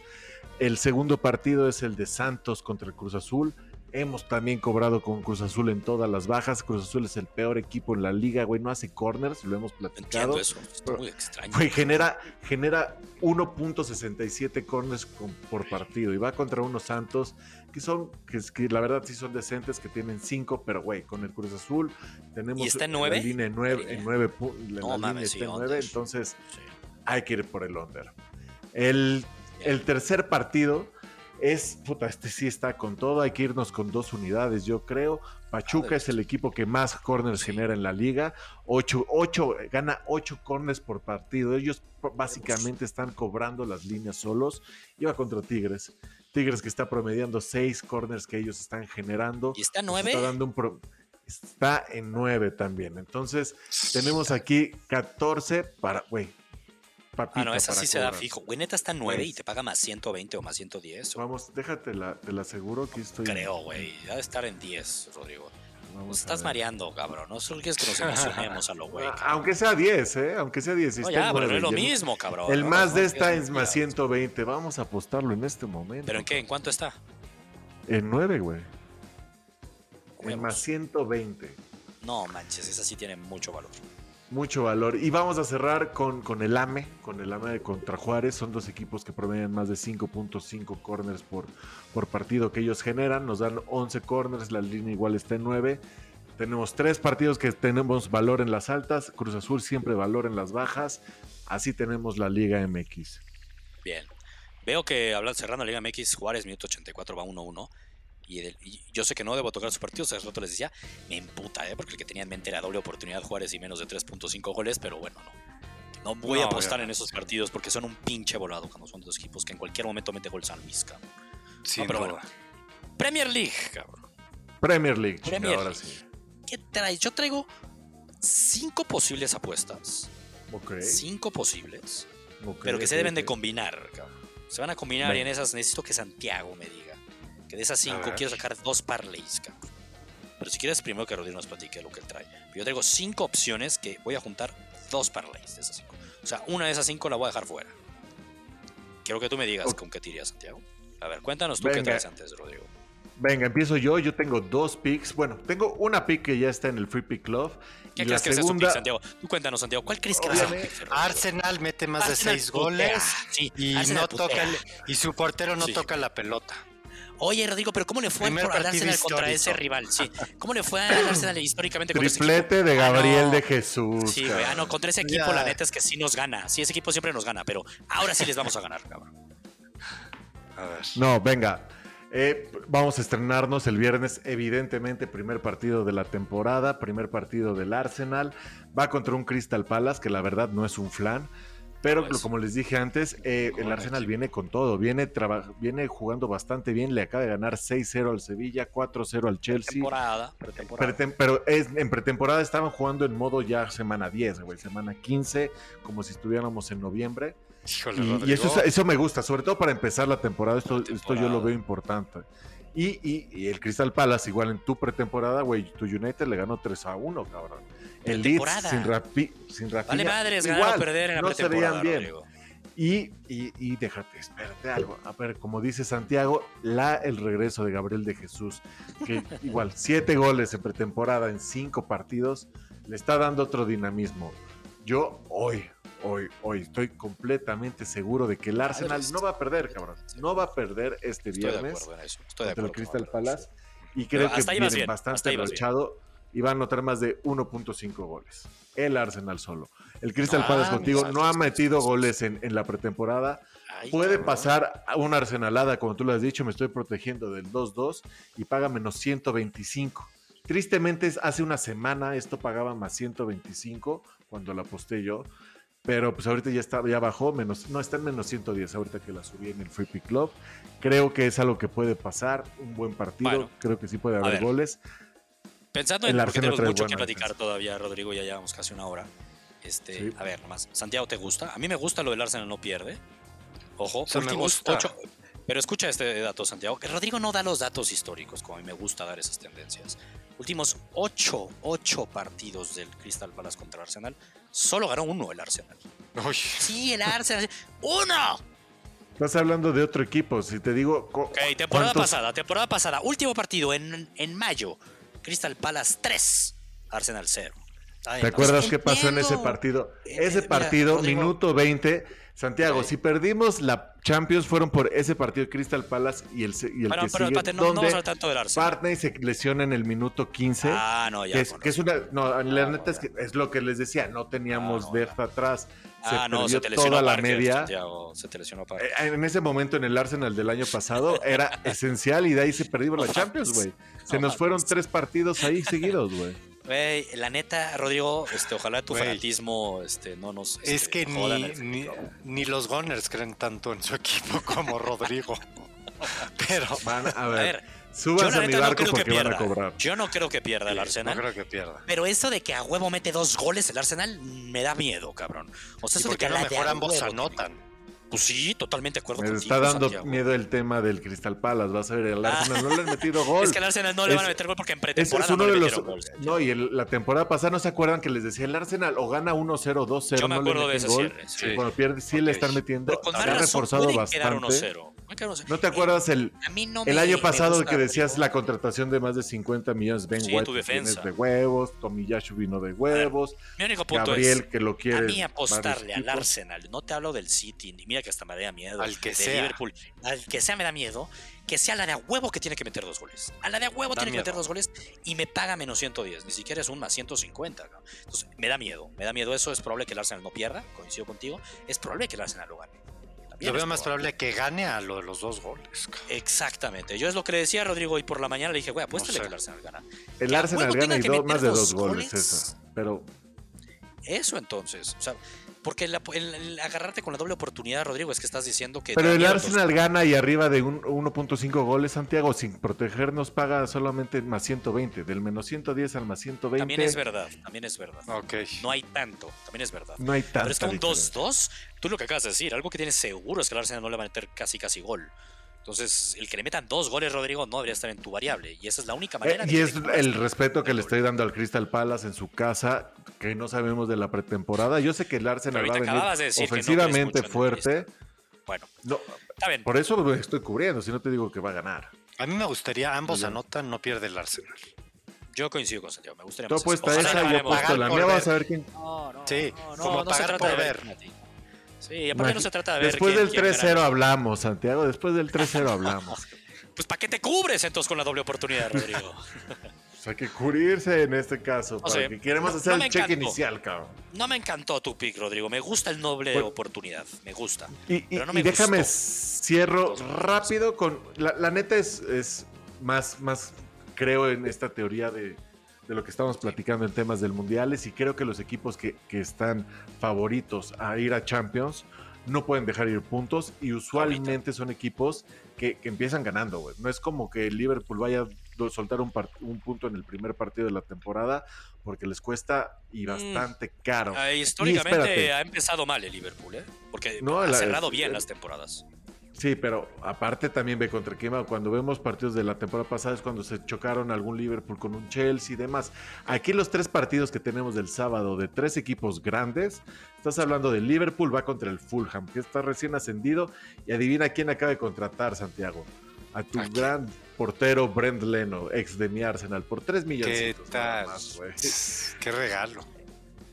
El segundo partido es el de Santos contra el Cruz Azul. Hemos también cobrado con Cruz Azul en todas las bajas. Cruz Azul es el peor equipo en la liga, güey. No hace corners, lo hemos platicado. eso. Está muy extraño. Güey, genera, genera 1.67 corners con- por partido y va contra unos Santos que son, que, que la verdad sí son decentes, que tienen 5, pero güey, con el Cruz Azul tenemos ¿Y está en la nueve? línea en 9, La en línea. pu- la No línea mames, está sí, en under. 9, entonces Sí. hay que ir por el under. El, el tercer partido es, puta, este sí está con todo, hay que irnos con dos unidades, yo creo. Pachuca es el equipo que más corners genera en la liga, 8, gana 8 corners por partido. Ellos básicamente están cobrando las líneas solos. Iba contra Tigres. Tigres que está promediando 6 corners que ellos están generando. ¿Y está nueve? Está, dando un pro- está en 9 también. Entonces, tenemos aquí 14 para, güey. Ah, papita no, esa sí se da fijo. Güey, neta está 9 y Pues- te paga más 120 o más 110. o- Vamos, déjate la, te la aseguro que estoy. Creo, güey. Ya de estar en 10, Rodrigo. Nos estás mareando, cabrón. No solo quieres que nos emocionemos a lo güey. Ah, cabrón. Aunque sea 10, ¿eh? Aunque sea 10. si No, ya, pero no es lo y mismo, cabrón. El más de esta es más mentiras. 120. Vamos a apostarlo en este momento. ¿Pero en qué? ¿En cuánto está? En 9, güey. En más 120. No, manches, esa sí tiene mucho valor. Mucho valor. Y vamos a cerrar con, con el AME, con el AME de contra Juárez. Son dos equipos que promedian más de 5.5 corners por, por partido que ellos generan. Nos dan 11 corners, la línea igual está en 9. Tenemos tres partidos que tenemos valor en las altas. Cruz Azul siempre valor en las bajas. Así tenemos la Liga MX. Bien. Veo que hablando, cerrando la Liga MX, Juárez, minuto 84, va 1-1. Y, el- y yo sé que no debo tocar sus partidos, hace rato les decía, me emputa, ¿eh? porque el que tenía en mente era doble oportunidad Juárez y menos de 3.5 goles, pero bueno, no. No voy a apostar en esos partidos porque son un pinche volado cuando son dos equipos que en cualquier momento mete gol San Luis, cabrón. Sin No, pero bueno. Premier League, cabrón. Premier League, Premier ahora sí. ¿Qué traes? Yo traigo cinco posibles apuestas. Ok. Cinco posibles. ok, pero que se deben de combinar, cabrón. Se van a combinar y en esas necesito que Santiago me diga. Que de esas cinco quiero sacar dos parlays, cabrón. Pero si quieres, primero que Rodrigo nos platique lo que él trae. Yo traigo cinco opciones que voy a juntar dos parlays de esas cinco. O sea, una de esas cinco la voy a dejar fuera. Quiero que tú me digas con qué te irías, Santiago. A ver, cuéntanos tú qué traes antes, Rodrigo. Venga, empiezo yo. Yo tengo dos picks. Bueno, tengo una pick que ya está en el Free Pick Club. ¿Qué y la crees que es tu segunda, pick, Santiago? Tú cuéntanos, Santiago. ¿Cuál crees que va a ser? Arsenal mete más de seis putea. goles Sí, y Arsenal no toca el- y su portero no Sí. toca la pelota. Oye, Rodrigo, pero ¿cómo le fue Primer al Arsenal contra ese rival? Sí. ¿Cómo le fue al Arsenal históricamente contra ese equipo? triplete de Ah, Gabriel no. de Jesús. Sí, güey. Ah, no, contra ese equipo Ya. la neta es que sí nos gana. Sí, ese equipo siempre nos gana, pero ahora sí les vamos a ganar, cabrón. A ver. No, venga. Eh, vamos a estrenarnos el viernes, evidentemente, primer partido de la temporada, primer partido del Arsenal. Va contra un Crystal Palace, que la verdad no es un flan. Pero No es. como les dije antes, eh, el. Arsenal viene con todo, viene, viene jugando bastante bien, le acaba de ganar 6-0 al Sevilla, 4-0 al Chelsea. Temporada, pretemporada. Pretem- pero es, en pretemporada estaban jugando en modo ya semana 10, güey, semana 15, como si estuviéramos en noviembre. Híjole, Y, y eso, es- eso me gusta, sobre todo para empezar la temporada, esto, La esto yo lo temporada. veo importante. Y, y- y el Crystal Palace, igual en tu pretemporada, güey, tu United le ganó 3 a 1, cabrón. El Leeds sin, Rapi, sin Rafinha, Vale madres, ganar o igual, perder en la no se pretemporada, veían bien. Y, y, y déjate, espérate algo. A ver, como dice Santiago, la, el regreso de Gabriel de Jesús, que igual, siete goles en pretemporada en cinco partidos, le está dando otro dinamismo. Yo hoy, hoy, hoy estoy completamente seguro de que el Arsenal no va a perder, cabrón. No va a perder este Estoy de viernes acuerdo en eso. Estoy de contra el. Crystal Palace. Y creo que hasta ahí vas viene bien, bastante arrochado. y va a anotar más de 1.5 goles. El Arsenal solo. El Crystal Ah, Palace contigo no ha metido goles en, en la pretemporada. Ay, Puede cabrón. pasar a una arsenalada, como tú lo has dicho, me estoy protegiendo del 2-2 y paga menos 125. Tristemente, hace una semana esto pagaba más 125 cuando la aposté yo, pero pues ahorita ya está, ya bajó, menos, no, está en menos 110 ahorita que la subí en el Free Pick Club. Creo que es algo que puede pasar, un buen partido, Bueno. creo que sí puede haber ver. goles. Pensando El en porque Arsenal tenemos mucho que platicar defensa. todavía, Rodrigo, ya llevamos casi una hora. Este, Sí. a ver, nomás, Santiago, ¿te gusta? A mí me gusta lo del Arsenal no pierde. Ojo, sea, me últimos gusta. ocho. Pero escucha este dato, Santiago, que Rodrigo no da los datos históricos, como a mí me gusta dar esas tendencias. Últimos ocho, ocho partidos del Crystal Palace contra Arsenal, solo ganó uno el Arsenal. Uy, Sí, el Arsenal. ¡Uno! Estás hablando de otro equipo, si te digo... Ok, temporada ¿cuántos- pasada, temporada pasada. Último partido en, en mayo. Crystal Palace 3, Arsenal 0. ay, ¿Te no. acuerdas qué pasó en ese partido? Eh, Ese partido, minuto 20. Santiago, si perdimos la Champions fueron por ese partido de Crystal Palace y el, y el Pero, que pero sigue, no, no donde vamos hablar tanto del Arsenal. Barney se lesiona en el minuto 15. Ah, no, ya. que, es, que una. No, la No, neta es que es lo que les decía, no teníamos Ah, no, depth atrás. Se ah, no, perdió se te lesionó toda la Parker, media. Santiago, se te lesionó. Eh, En ese momento en el Arsenal del año pasado era esencial y de ahí se perdimos la No Champions, güey. Se No nos fueron tres partidos ahí seguidos, güey. Güey, la neta, Rodrigo, este, ojalá tu fanatismo este, no nos. Es este, que joda en ni, el ni, los Gunners creen tanto en su equipo como Rodrigo. Pero Van a A ver, ver, yo súbanse la a mi no barco que porque van a pierda. cobrar. Yo no creo que pierda el no Arsenal. creo que pierda. Pero eso de que a huevo mete dos goles el Arsenal me da miedo, cabrón. O sea, ¿Y eso de que qué no mejor a ambos huevo anotan? Pues sí, totalmente de acuerdo Me contigo, está dando Santiago. miedo el tema del Crystal Palace. Vas a ver, el Ah. Arsenal no le han metido gol. Es que al Arsenal no le van a meter gol porque en pretemporada es uno no de los. gol. No, y el- la temporada pasada no se acuerdan que les decía el Arsenal o gana 1-0, 2-0. Yo me no le acuerdo de ese gol. cierre. Sí. Cuando pierde, sí le están metiendo. Pero con Se ha reforzado bastante. 1-0. Pueden quedar 1-0. ¿No te acuerdas el, no el año pasado que decías la contratación de más de 50 millones? Ben Sí, White defensa. de huevos, Tomiyasu vino de huevos, Mi único punto Gabriel es. que lo quiere. A mí apostarle al. Arsenal, no te hablo del City, ni mira que hasta me da miedo. Al que de sea. Liverpool, al que sea me da miedo, que sea la de a huevo que tiene que meter dos goles. A la de a huevo Da tiene que meter dos goles y me paga menos 110, ni siquiera es un más 150. ¿no? Entonces, me da miedo, me da miedo eso, es probable que el Arsenal no pierda, coincido contigo, es probable que el Arsenal lo gane. Lo veo más probable que gane a lo de los dos goles. Exactamente, yo es lo que le decía a Rodrigo y por la mañana le dije, güey, apuéstale sé. que el Arsenal gana. El Que Arsenal gana y que do- meter más de dos dos goles, goles. César. Pero Eso entonces, o sea, porque la- el, el agarrarte con la doble oportunidad, Rodrigo, es que estás diciendo que... Pero el Arsenal gana y arriba de un 1.5 goles, Santiago, sin protegernos paga solamente más 120. Del menos 110 al más 120. También es verdad, también es verdad. Ok. No hay tanto, también es verdad. No hay tanta Pero es que un diferencia. 2-2, tú lo que acabas de decir, algo que tienes seguro es que el Arsenal no le va a meter casi casi gol. Entonces, el que le metan dos goles, Rodrigo, no debería estar en tu variable. Y esa es la única Eh, manera. y es el respeto que le estoy dando al Crystal Palace en su casa, que no sabemos de la pretemporada. Yo sé que el Arsenal va a venir de no ofensivamente fuerte. Bueno, No, está bien. por eso lo estoy cubriendo, si no te digo que va a ganar. A mí me gustaría, ambos anotan, no pierde el Arsenal. Yo coincido con Santiago. Me gustaría Tú apuesta esa, yo apuesto la mía. Vamos ver. a ver quién. No, no, Sí, no, no, como no se pagar trata por de ver. Sí, aparte no se trata de ver. Después quién- del quién 3-0 gana. hablamos, Santiago. Después del 3-0 hablamos. Pues ¿para qué te cubres entonces con la doble oportunidad, Rodrigo? Pues hay que cubrirse en este caso. No para que queremos no- hacer no el cheque inicial, cabrón. No me encantó tu pick, Rodrigo. Me gusta el noble oportunidad. Me gusta. Y, y- Pero no y me déjame gustó. cierro rápido con. La, la neta es, es más, más, creo en esta teoría de, de lo que estamos platicando en temas del mundiales. Y creo que los equipos que, que están favoritos a ir a Champions no pueden dejar ir puntos. Y usualmente son equipos que, que empiezan ganando, güey. No es como que el Liverpool vaya a soltar un, un punto en el primer partido de la temporada porque les cuesta y bastante caro. Ah, históricamente ha empezado mal el Liverpool, ¿eh? Porque No, ha la- cerrado bien eh, las temporadas. Sí, pero aparte también ve contra quién. Cuando vemos partidos de la temporada pasada es cuando se chocaron algún Liverpool con un Chelsea y demás. Aquí los tres partidos que tenemos del sábado de tres equipos grandes, estás hablando de Liverpool, va contra el Fulham, que está recién ascendido. Y adivina quién acaba de contratar, Santiago. A tu gran portero Brent Leno, ex de mi Arsenal, por 3 millones. ¿Qué tal? Qué regalo.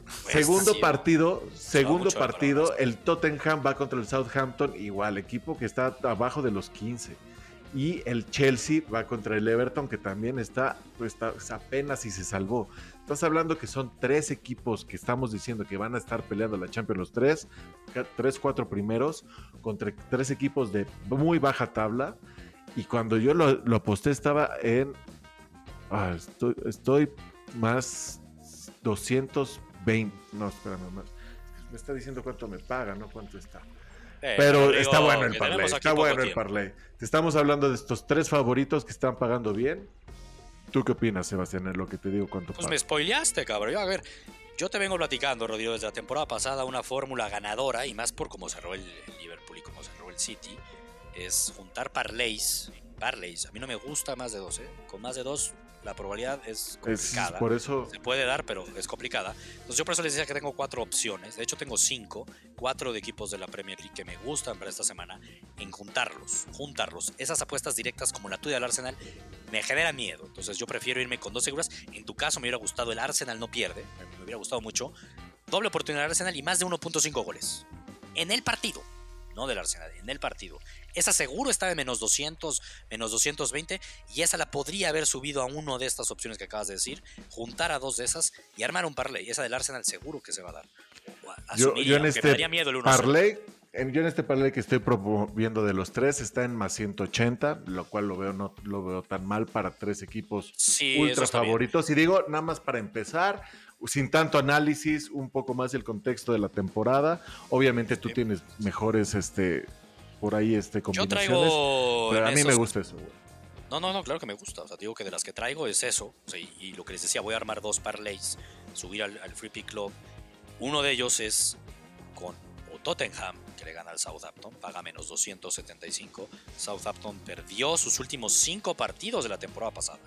Pues, Segundo sí, partido, segundo partido, el Tottenham va contra el Southampton, igual, equipo que está abajo de los 15. Y el Chelsea va contra el Everton, que también está, pues, está apenas si se salvó. Estás hablando que son tres equipos que estamos diciendo que van a estar peleando la Champions, los tres, tres, cuatro primeros, contra tres equipos de muy baja tabla. Y cuando yo lo, lo aposté estaba en... Ah, estoy, estoy más 220... No, espérame, más. Me está diciendo cuánto me paga, no cuánto está. Eh, Pero digo está bueno el parlay. Está bueno el parlay. Te estamos hablando de estos tres favoritos que están pagando bien. ¿Tú qué opinas, Sebastián? En lo que te digo cuánto Pues paga? me spoileaste, cabrón. Yo, a ver, yo te vengo platicando, Rodrigo, desde la temporada pasada, una fórmula ganadora, y más por cómo cerró el, el Liverpool y cómo cerró el City, es juntar parlays. Parlays, a mí no me gusta más de dos, ¿eh? Con más de dos, la probabilidad es Es complicada. por eso. Se puede dar, pero es complicada. Entonces yo por eso les decía que tengo cuatro opciones. De hecho tengo cinco, cuatro de equipos de la Premier League que me gustan para esta semana, en juntarlos, juntarlos. Esas apuestas directas como la tuya del Arsenal me generan miedo. Entonces yo prefiero irme con dos seguras. En tu caso me hubiera gustado el Arsenal no pierde, me hubiera gustado mucho. Doble oportunidad del Arsenal y más de 1.5 goles. En el partido, no del Arsenal, en el partido. Esa seguro está de menos 200, menos 220 y esa la podría haber subido a uno de estas opciones que acabas de decir, juntar a dos de esas y armar un parlay. Esa del Arsenal seguro que se va a dar. O a- Yo, asumiría, yo en este me daría miedo el 1 parlay, en- yo en este parlay que estoy promoviendo de los tres está en más 180, lo cual lo veo no lo veo tan mal para tres equipos Sí, ultra bien. favoritos. Y digo, nada más para empezar, sin tanto análisis, un poco más el contexto de la temporada. Obviamente tú Sí. tienes mejores, este, por ahí, este, Yo combinaciones. traigo. pero a mí me gusta eso, güey. No, no, no, claro que me gusta. O sea, digo que de las que traigo es eso. O sea, y, y lo que les decía, voy a armar dos parlays, subir al, al Free Pick Club. Uno de ellos es con o Tottenham, que le gana al Southampton, paga menos 275. Southampton perdió sus últimos cinco partidos de la temporada pasada.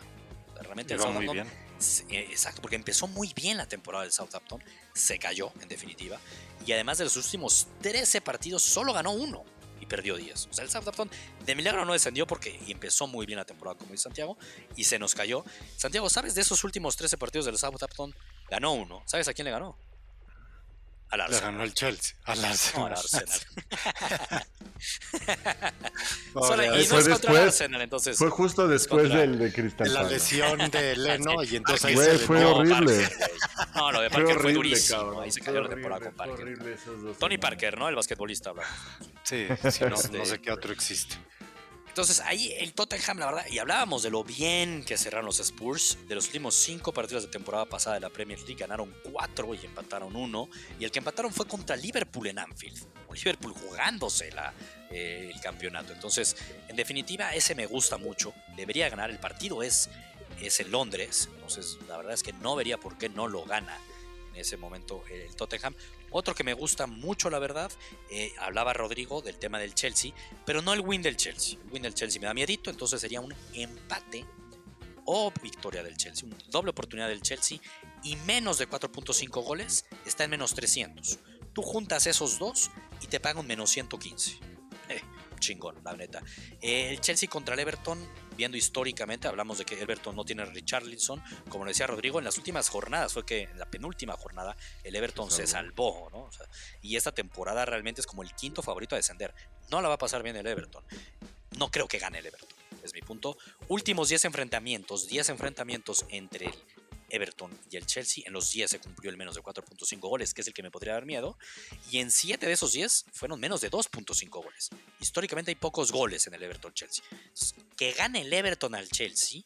O sea, Realmente el Iba muy Southampton bien. Eh, Exacto, porque empezó muy bien la temporada del Southampton, se cayó en definitiva, y además de los últimos 13 partidos solo ganó uno perdió 10. O sea, el Southampton de milagro no descendió porque empezó muy bien la temporada, como dice Santiago, y se nos cayó. Santiago, ¿sabes de esos últimos 13 partidos del Southampton? Ganó uno. ¿Sabes a quién le ganó? Al Le Arsenal. ganó el Chelsea. Al No, Arsenal. al Arsenal. Solo- y no Fue es contra el después- Arsenal, entonces. Fue justo después contra- del de Cristal La lesión de Leno y entonces ahí se le fue horrible. Parker. No, lo de Fue Parker fue, horrible, durísimo. cabrón. Ahí se Fue cayó la temporada con fue Parker. horrible esos dos Tony. Parker, ¿no? El basquetbolista hablamos. Sí, sí, no, no sé qué otro existe. Entonces ahí el Tottenham, la verdad, y hablábamos de lo bien que cerraron los Spurs, de los últimos cinco partidos de temporada pasada de la Premier League, ganaron cuatro y empataron uno, y el que empataron fue contra Liverpool en Anfield, Liverpool jugándose la, eh, el campeonato. Entonces, en definitiva, ese me gusta mucho, debería ganar, el partido es, es en Londres, entonces la verdad es que no vería por qué no lo gana en ese momento el Tottenham. Otro que me gusta mucho, la verdad, eh, hablaba Rodrigo del tema del Chelsea, pero no el win del Chelsea. El win del Chelsea me da miedito, entonces sería un empate o victoria del Chelsea. Una doble oportunidad del Chelsea y menos de 4.5 goles está en menos 300. Tú juntas esos dos y te pagan menos 115. Eh, chingón, la neta. El Chelsea contra el Everton, viendo históricamente, hablamos de que Everton no tiene a Richarlison. Como decía Rodrigo, en las últimas jornadas, fue que en la penúltima jornada, el Everton se salvó, ¿no? O sea, y esta temporada realmente es como el quinto favorito a descender. No la va a pasar bien el Everton. No creo que gane el Everton, es mi punto. Últimos 10 enfrentamientos, 10 enfrentamientos entre el Everton y el Chelsea. En los 10 se cumplió el menos de 4.5 goles, que es el que me podría dar miedo. Y en 7 de esos 10 fueron menos de 2.5 goles. Históricamente hay pocos goles en el Everton-Chelsea. Que gane el Everton al Chelsea.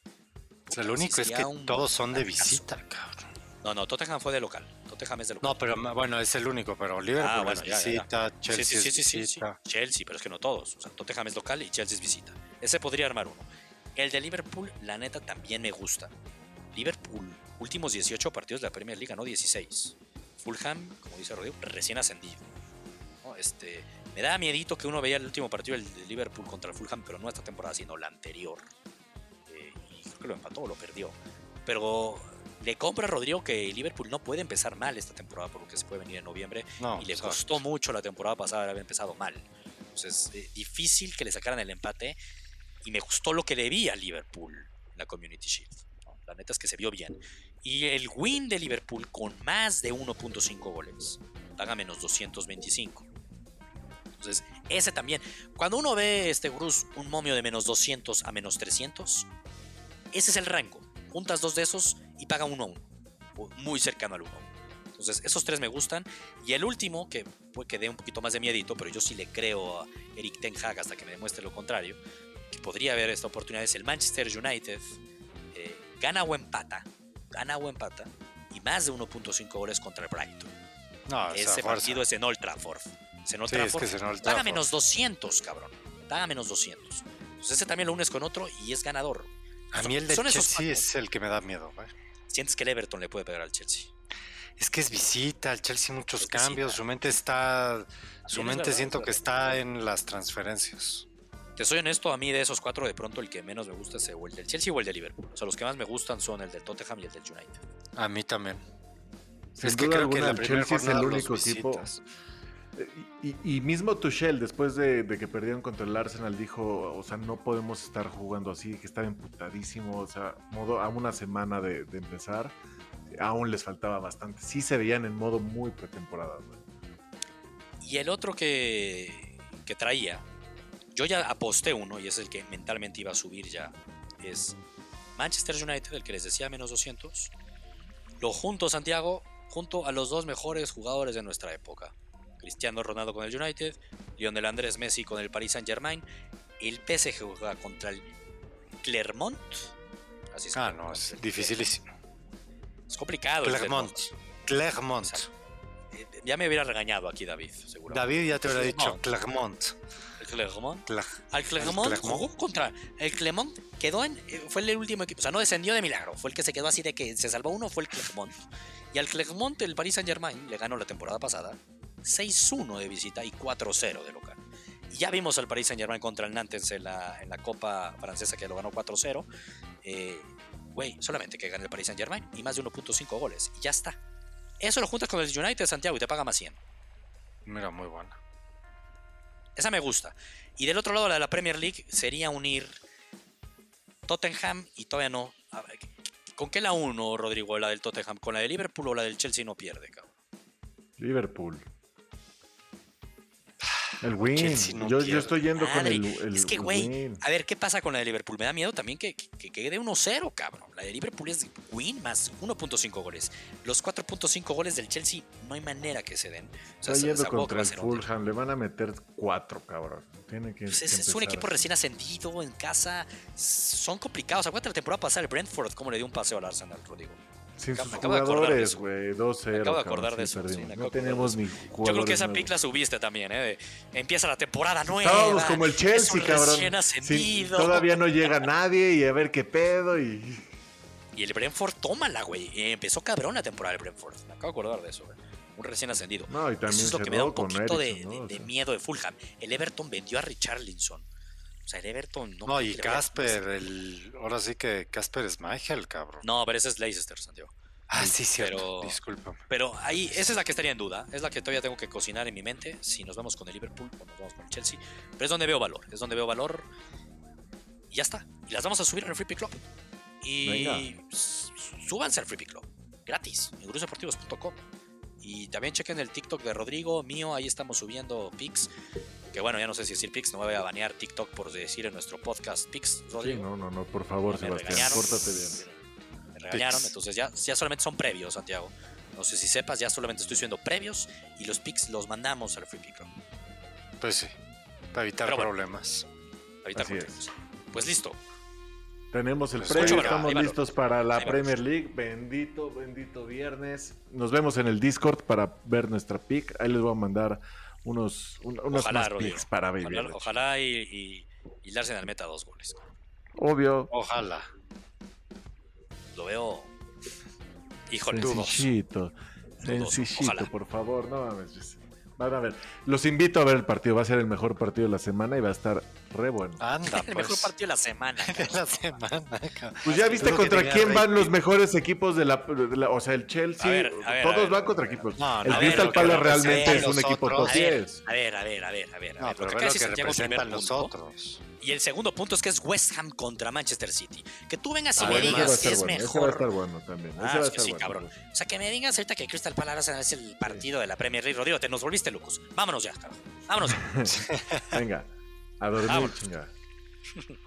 O sea, lo puta, único es que todos son de visita, cabrón. No, no, Tottenham fue de local. Tottenham es de local. No, pero bueno, es el único, pero Liverpool Ah, bueno, es ya, ya, ya. visita, Chelsea sí, sí, sí, es sí, sí, sí. visita. Chelsea, pero es que no todos. O sea, Tottenham es local y Chelsea es visita. Ese podría armar uno. El de Liverpool, la neta, también me gusta. Liverpool, últimos 18 partidos de la Premier League, ganó 16. Fulham, como dice Rodrigo, recién ascendido. ¿no? Este, me da miedito que uno veía el último partido del de Liverpool contra el Fulham, pero no esta temporada, sino la anterior. Eh, y creo que lo empató o lo perdió. Pero le compra a Rodrigo que Liverpool no puede empezar mal esta temporada por lo que se puede venir en noviembre No, y le exacto. costó mucho la temporada pasada haber empezado mal. Entonces, eh, difícil que le sacaran el empate y me gustó lo que le vi a Liverpool en la Community Shield. La neta es que se vio bien. Y el win de Liverpool con más de 1.5 goles paga menos 225. Entonces, ese también. Cuando uno ve, este Bruce, un momio de menos 200 a menos 300, ese es el rango. Juntas dos de esos y paga uno a uno. o Muy cercano al uno a uno. Entonces, esos tres me gustan. Y el último, que puede que dé un poquito más de miedito, pero yo sí le creo a Eric Ten Hag hasta que me demuestre lo contrario, que podría haber esta oportunidad, es el Manchester United. Eh, gana o empata, gana o empata, y más de 1.5 goles contra el Brighton. No, Ese fuerza. partido es en Old Trafford. Es en Old Sí, es Trafford. que es en Old Paga menos 200, cabrón. Paga menos 200. Entonces ese también lo unes con otro y es ganador. A mí el de esos Chelsea es el que me da miedo. güey. Sientes que el Everton le puede pegar al Chelsea. Es que es visita, el Chelsea muchos Es visita. cambios, su mente está, su es mente verdad, siento es que está en las transferencias. Te soy honesto, a mí de esos cuatro, de pronto el que menos me gusta es o el del Chelsea o el de Liverpool. O sea, los que más me gustan son el del Tottenham y el del United. A mí también. Sin es que creo que la el primera Chelsea es el único equipo. Eh, Y, y mismo Tuchel, después de, de que perdieron contra el Arsenal, dijo, o sea, no podemos estar jugando así, que estaba emputadísimo, o sea, modo, a una semana de, de empezar, aún les faltaba bastante. Sí se veían en modo muy pretemporada. güey. Y el otro que, que traía, yo ya aposté uno y es el que mentalmente iba a subir ya, es Manchester United, el que les decía menos 200. Lo junto, Santiago, junto a los dos mejores jugadores de nuestra época. Cristiano Ronaldo con el United, Lionel Andrés Messi con el Paris Saint Germain. El PSG juega contra el Clermont. Así se Ah, no, es dificilísimo. Es complicado. Clermont. Clermont. Eh, Ya me hubiera regañado aquí David, seguro. David ya te hubiera dicho Clermont. Clermont. El Clermont. Cler- Al Clermont, Clermont. jugó contra. El Clermont quedó en. eh, Fue el último equipo. O sea, no descendió de milagro. Fue el que se quedó así de que se salvó uno. Fue el Clermont. Y al Clermont, el Paris Saint Germain le ganó la temporada pasada 6-1 de visita y 4-0 de local. Y ya vimos al Paris Saint Germain contra el Nantes en la, en la Copa Francesa que lo ganó 4-0. Eh, Güey, solamente que gane el Paris Saint Germain y más de 1.5 goles. Y ya está. Eso lo juntas con el United Santiago y te paga más 100. Mira, muy buena. Esa me gusta. Y del otro lado, la de la Premier League sería unir Tottenham y todavía no. ¿Con qué la uno, Rodrigo, la del Tottenham? ¿Con la de Liverpool o la del Chelsea no pierde, cabrón? Liverpool. El win. No yo, yo estoy yendo con Madre, el, el- es que, güey, a ver, ¿qué pasa con la de Liverpool? Me da miedo también que, que, que quede 1-0, cabrón. La de Liverpool es win más 1.5 goles. Los 4.5 goles del Chelsea no hay manera que se den. O sea, Estoy yendo contra el Fulham. Le van a meter cuatro, cabrón. Tiene que, Pues es, es un equipo recién ascendido en casa. Son complicados. Acuérdate la temporada pasada, el Brentford, cómo le dio un paseo al Arsenal, Rodrigo. Sin sus acabo de acordar de jugadores, eso. güey. 2-0. Me acabo de acordar de sí, eso, sí, perdimos. me acabo no de acordar tenemos de ni Yo jugadores. creo que esa pick la subiste también, ¿eh? De- empieza la temporada nueva. Estábamos como el Chelsea, cabrón. ascendido. todavía no llega nadie y a ver qué pedo. Y Y el Brentford, tómala, güey. Eh, Empezó cabrón la temporada del Brentford. Me acabo de acordar de eso, güey. Un recién ascendido. no, y también Eso es lo que me da un poquito de, ¿no? de- de miedo de Fulham. El Everton vendió a Richarlison. O sea, el Everton no. No, y Casper, el, ahora sí que Casper es Michael, cabrón. No, pero ese es Leicester, Santiago. ah, sí, cierto. pero- Discúlpame. Pero ahí, esa es la que estaría en duda. Es la que todavía tengo que cocinar en mi mente. Si nos vamos con el Liverpool o nos vamos con el Chelsea. Pero es donde veo valor. Es donde veo valor. Y ya está. Y las vamos a subir en el Free Pick Club. Y Venga. súbanse al Free Pick Club. Gratis. En gruseportivos.com. Y también chequen el TikTok de Rodrigo, mío. Ahí estamos subiendo pics. Que bueno, ya no sé si decir pics. No me voy a banear TikTok por decir en nuestro podcast pics, sí, Rodrigo. no, no, no, por favor, Me Sebastián, regañaron. pórtate bien. Me regañaron, entonces ya, ya solamente son previos, Santiago. No sé si sepas, ya solamente estoy subiendo previos y los pics los mandamos al Free Pick Pues sí, para evitar Pero bueno. problemas. para evitar Así es. conflictos. Pues listo. Tenemos el Pues previo, estamos valor. listos para la. Premier League. Bendito, bendito viernes. Nos vemos en el Discord para ver nuestra pick. Ahí les voy a mandar unos, un- unos Ojalá, más Rodrigo. para Ojalá, vivir. ojalá y, y, y el Arsenal meta dos goles. Obvio. Ojalá. Lo veo. Híjole, Sencillito. Sencillito, ojalá. por favor. No mames. Van a ver. Los invito a ver el partido. Va a ser el mejor partido de la semana y va a estar re bueno. Anda, el pues. mejor partido de la semana. de la semana. cabrón. Pues ya viste contra quién van los mejores equipos de la, de la- O sea, el Chelsea. A ver, a ver, todos a ver. van contra equipos. No, el Crystal a ver, Palace realmente es un equipo top A ver, 10. a ver, a ver, a ver, a ver. a No, ver. pero Lo que Santiago, representan los otros. Y el segundo punto es que es West Ham contra Manchester City. Que tú vengas y Ah, me digas si es bueno, ese va a mejor. estar bueno también. Ah, ese va a que estar sí, bueno. cabrón. O sea, que me digas ahorita que Crystal Palace es el partido de la Premier League. Rodrigo, te nos volviste locos. Vámonos ya, cabrón. Vámonos ya. Venga, a dormir, Vámonos.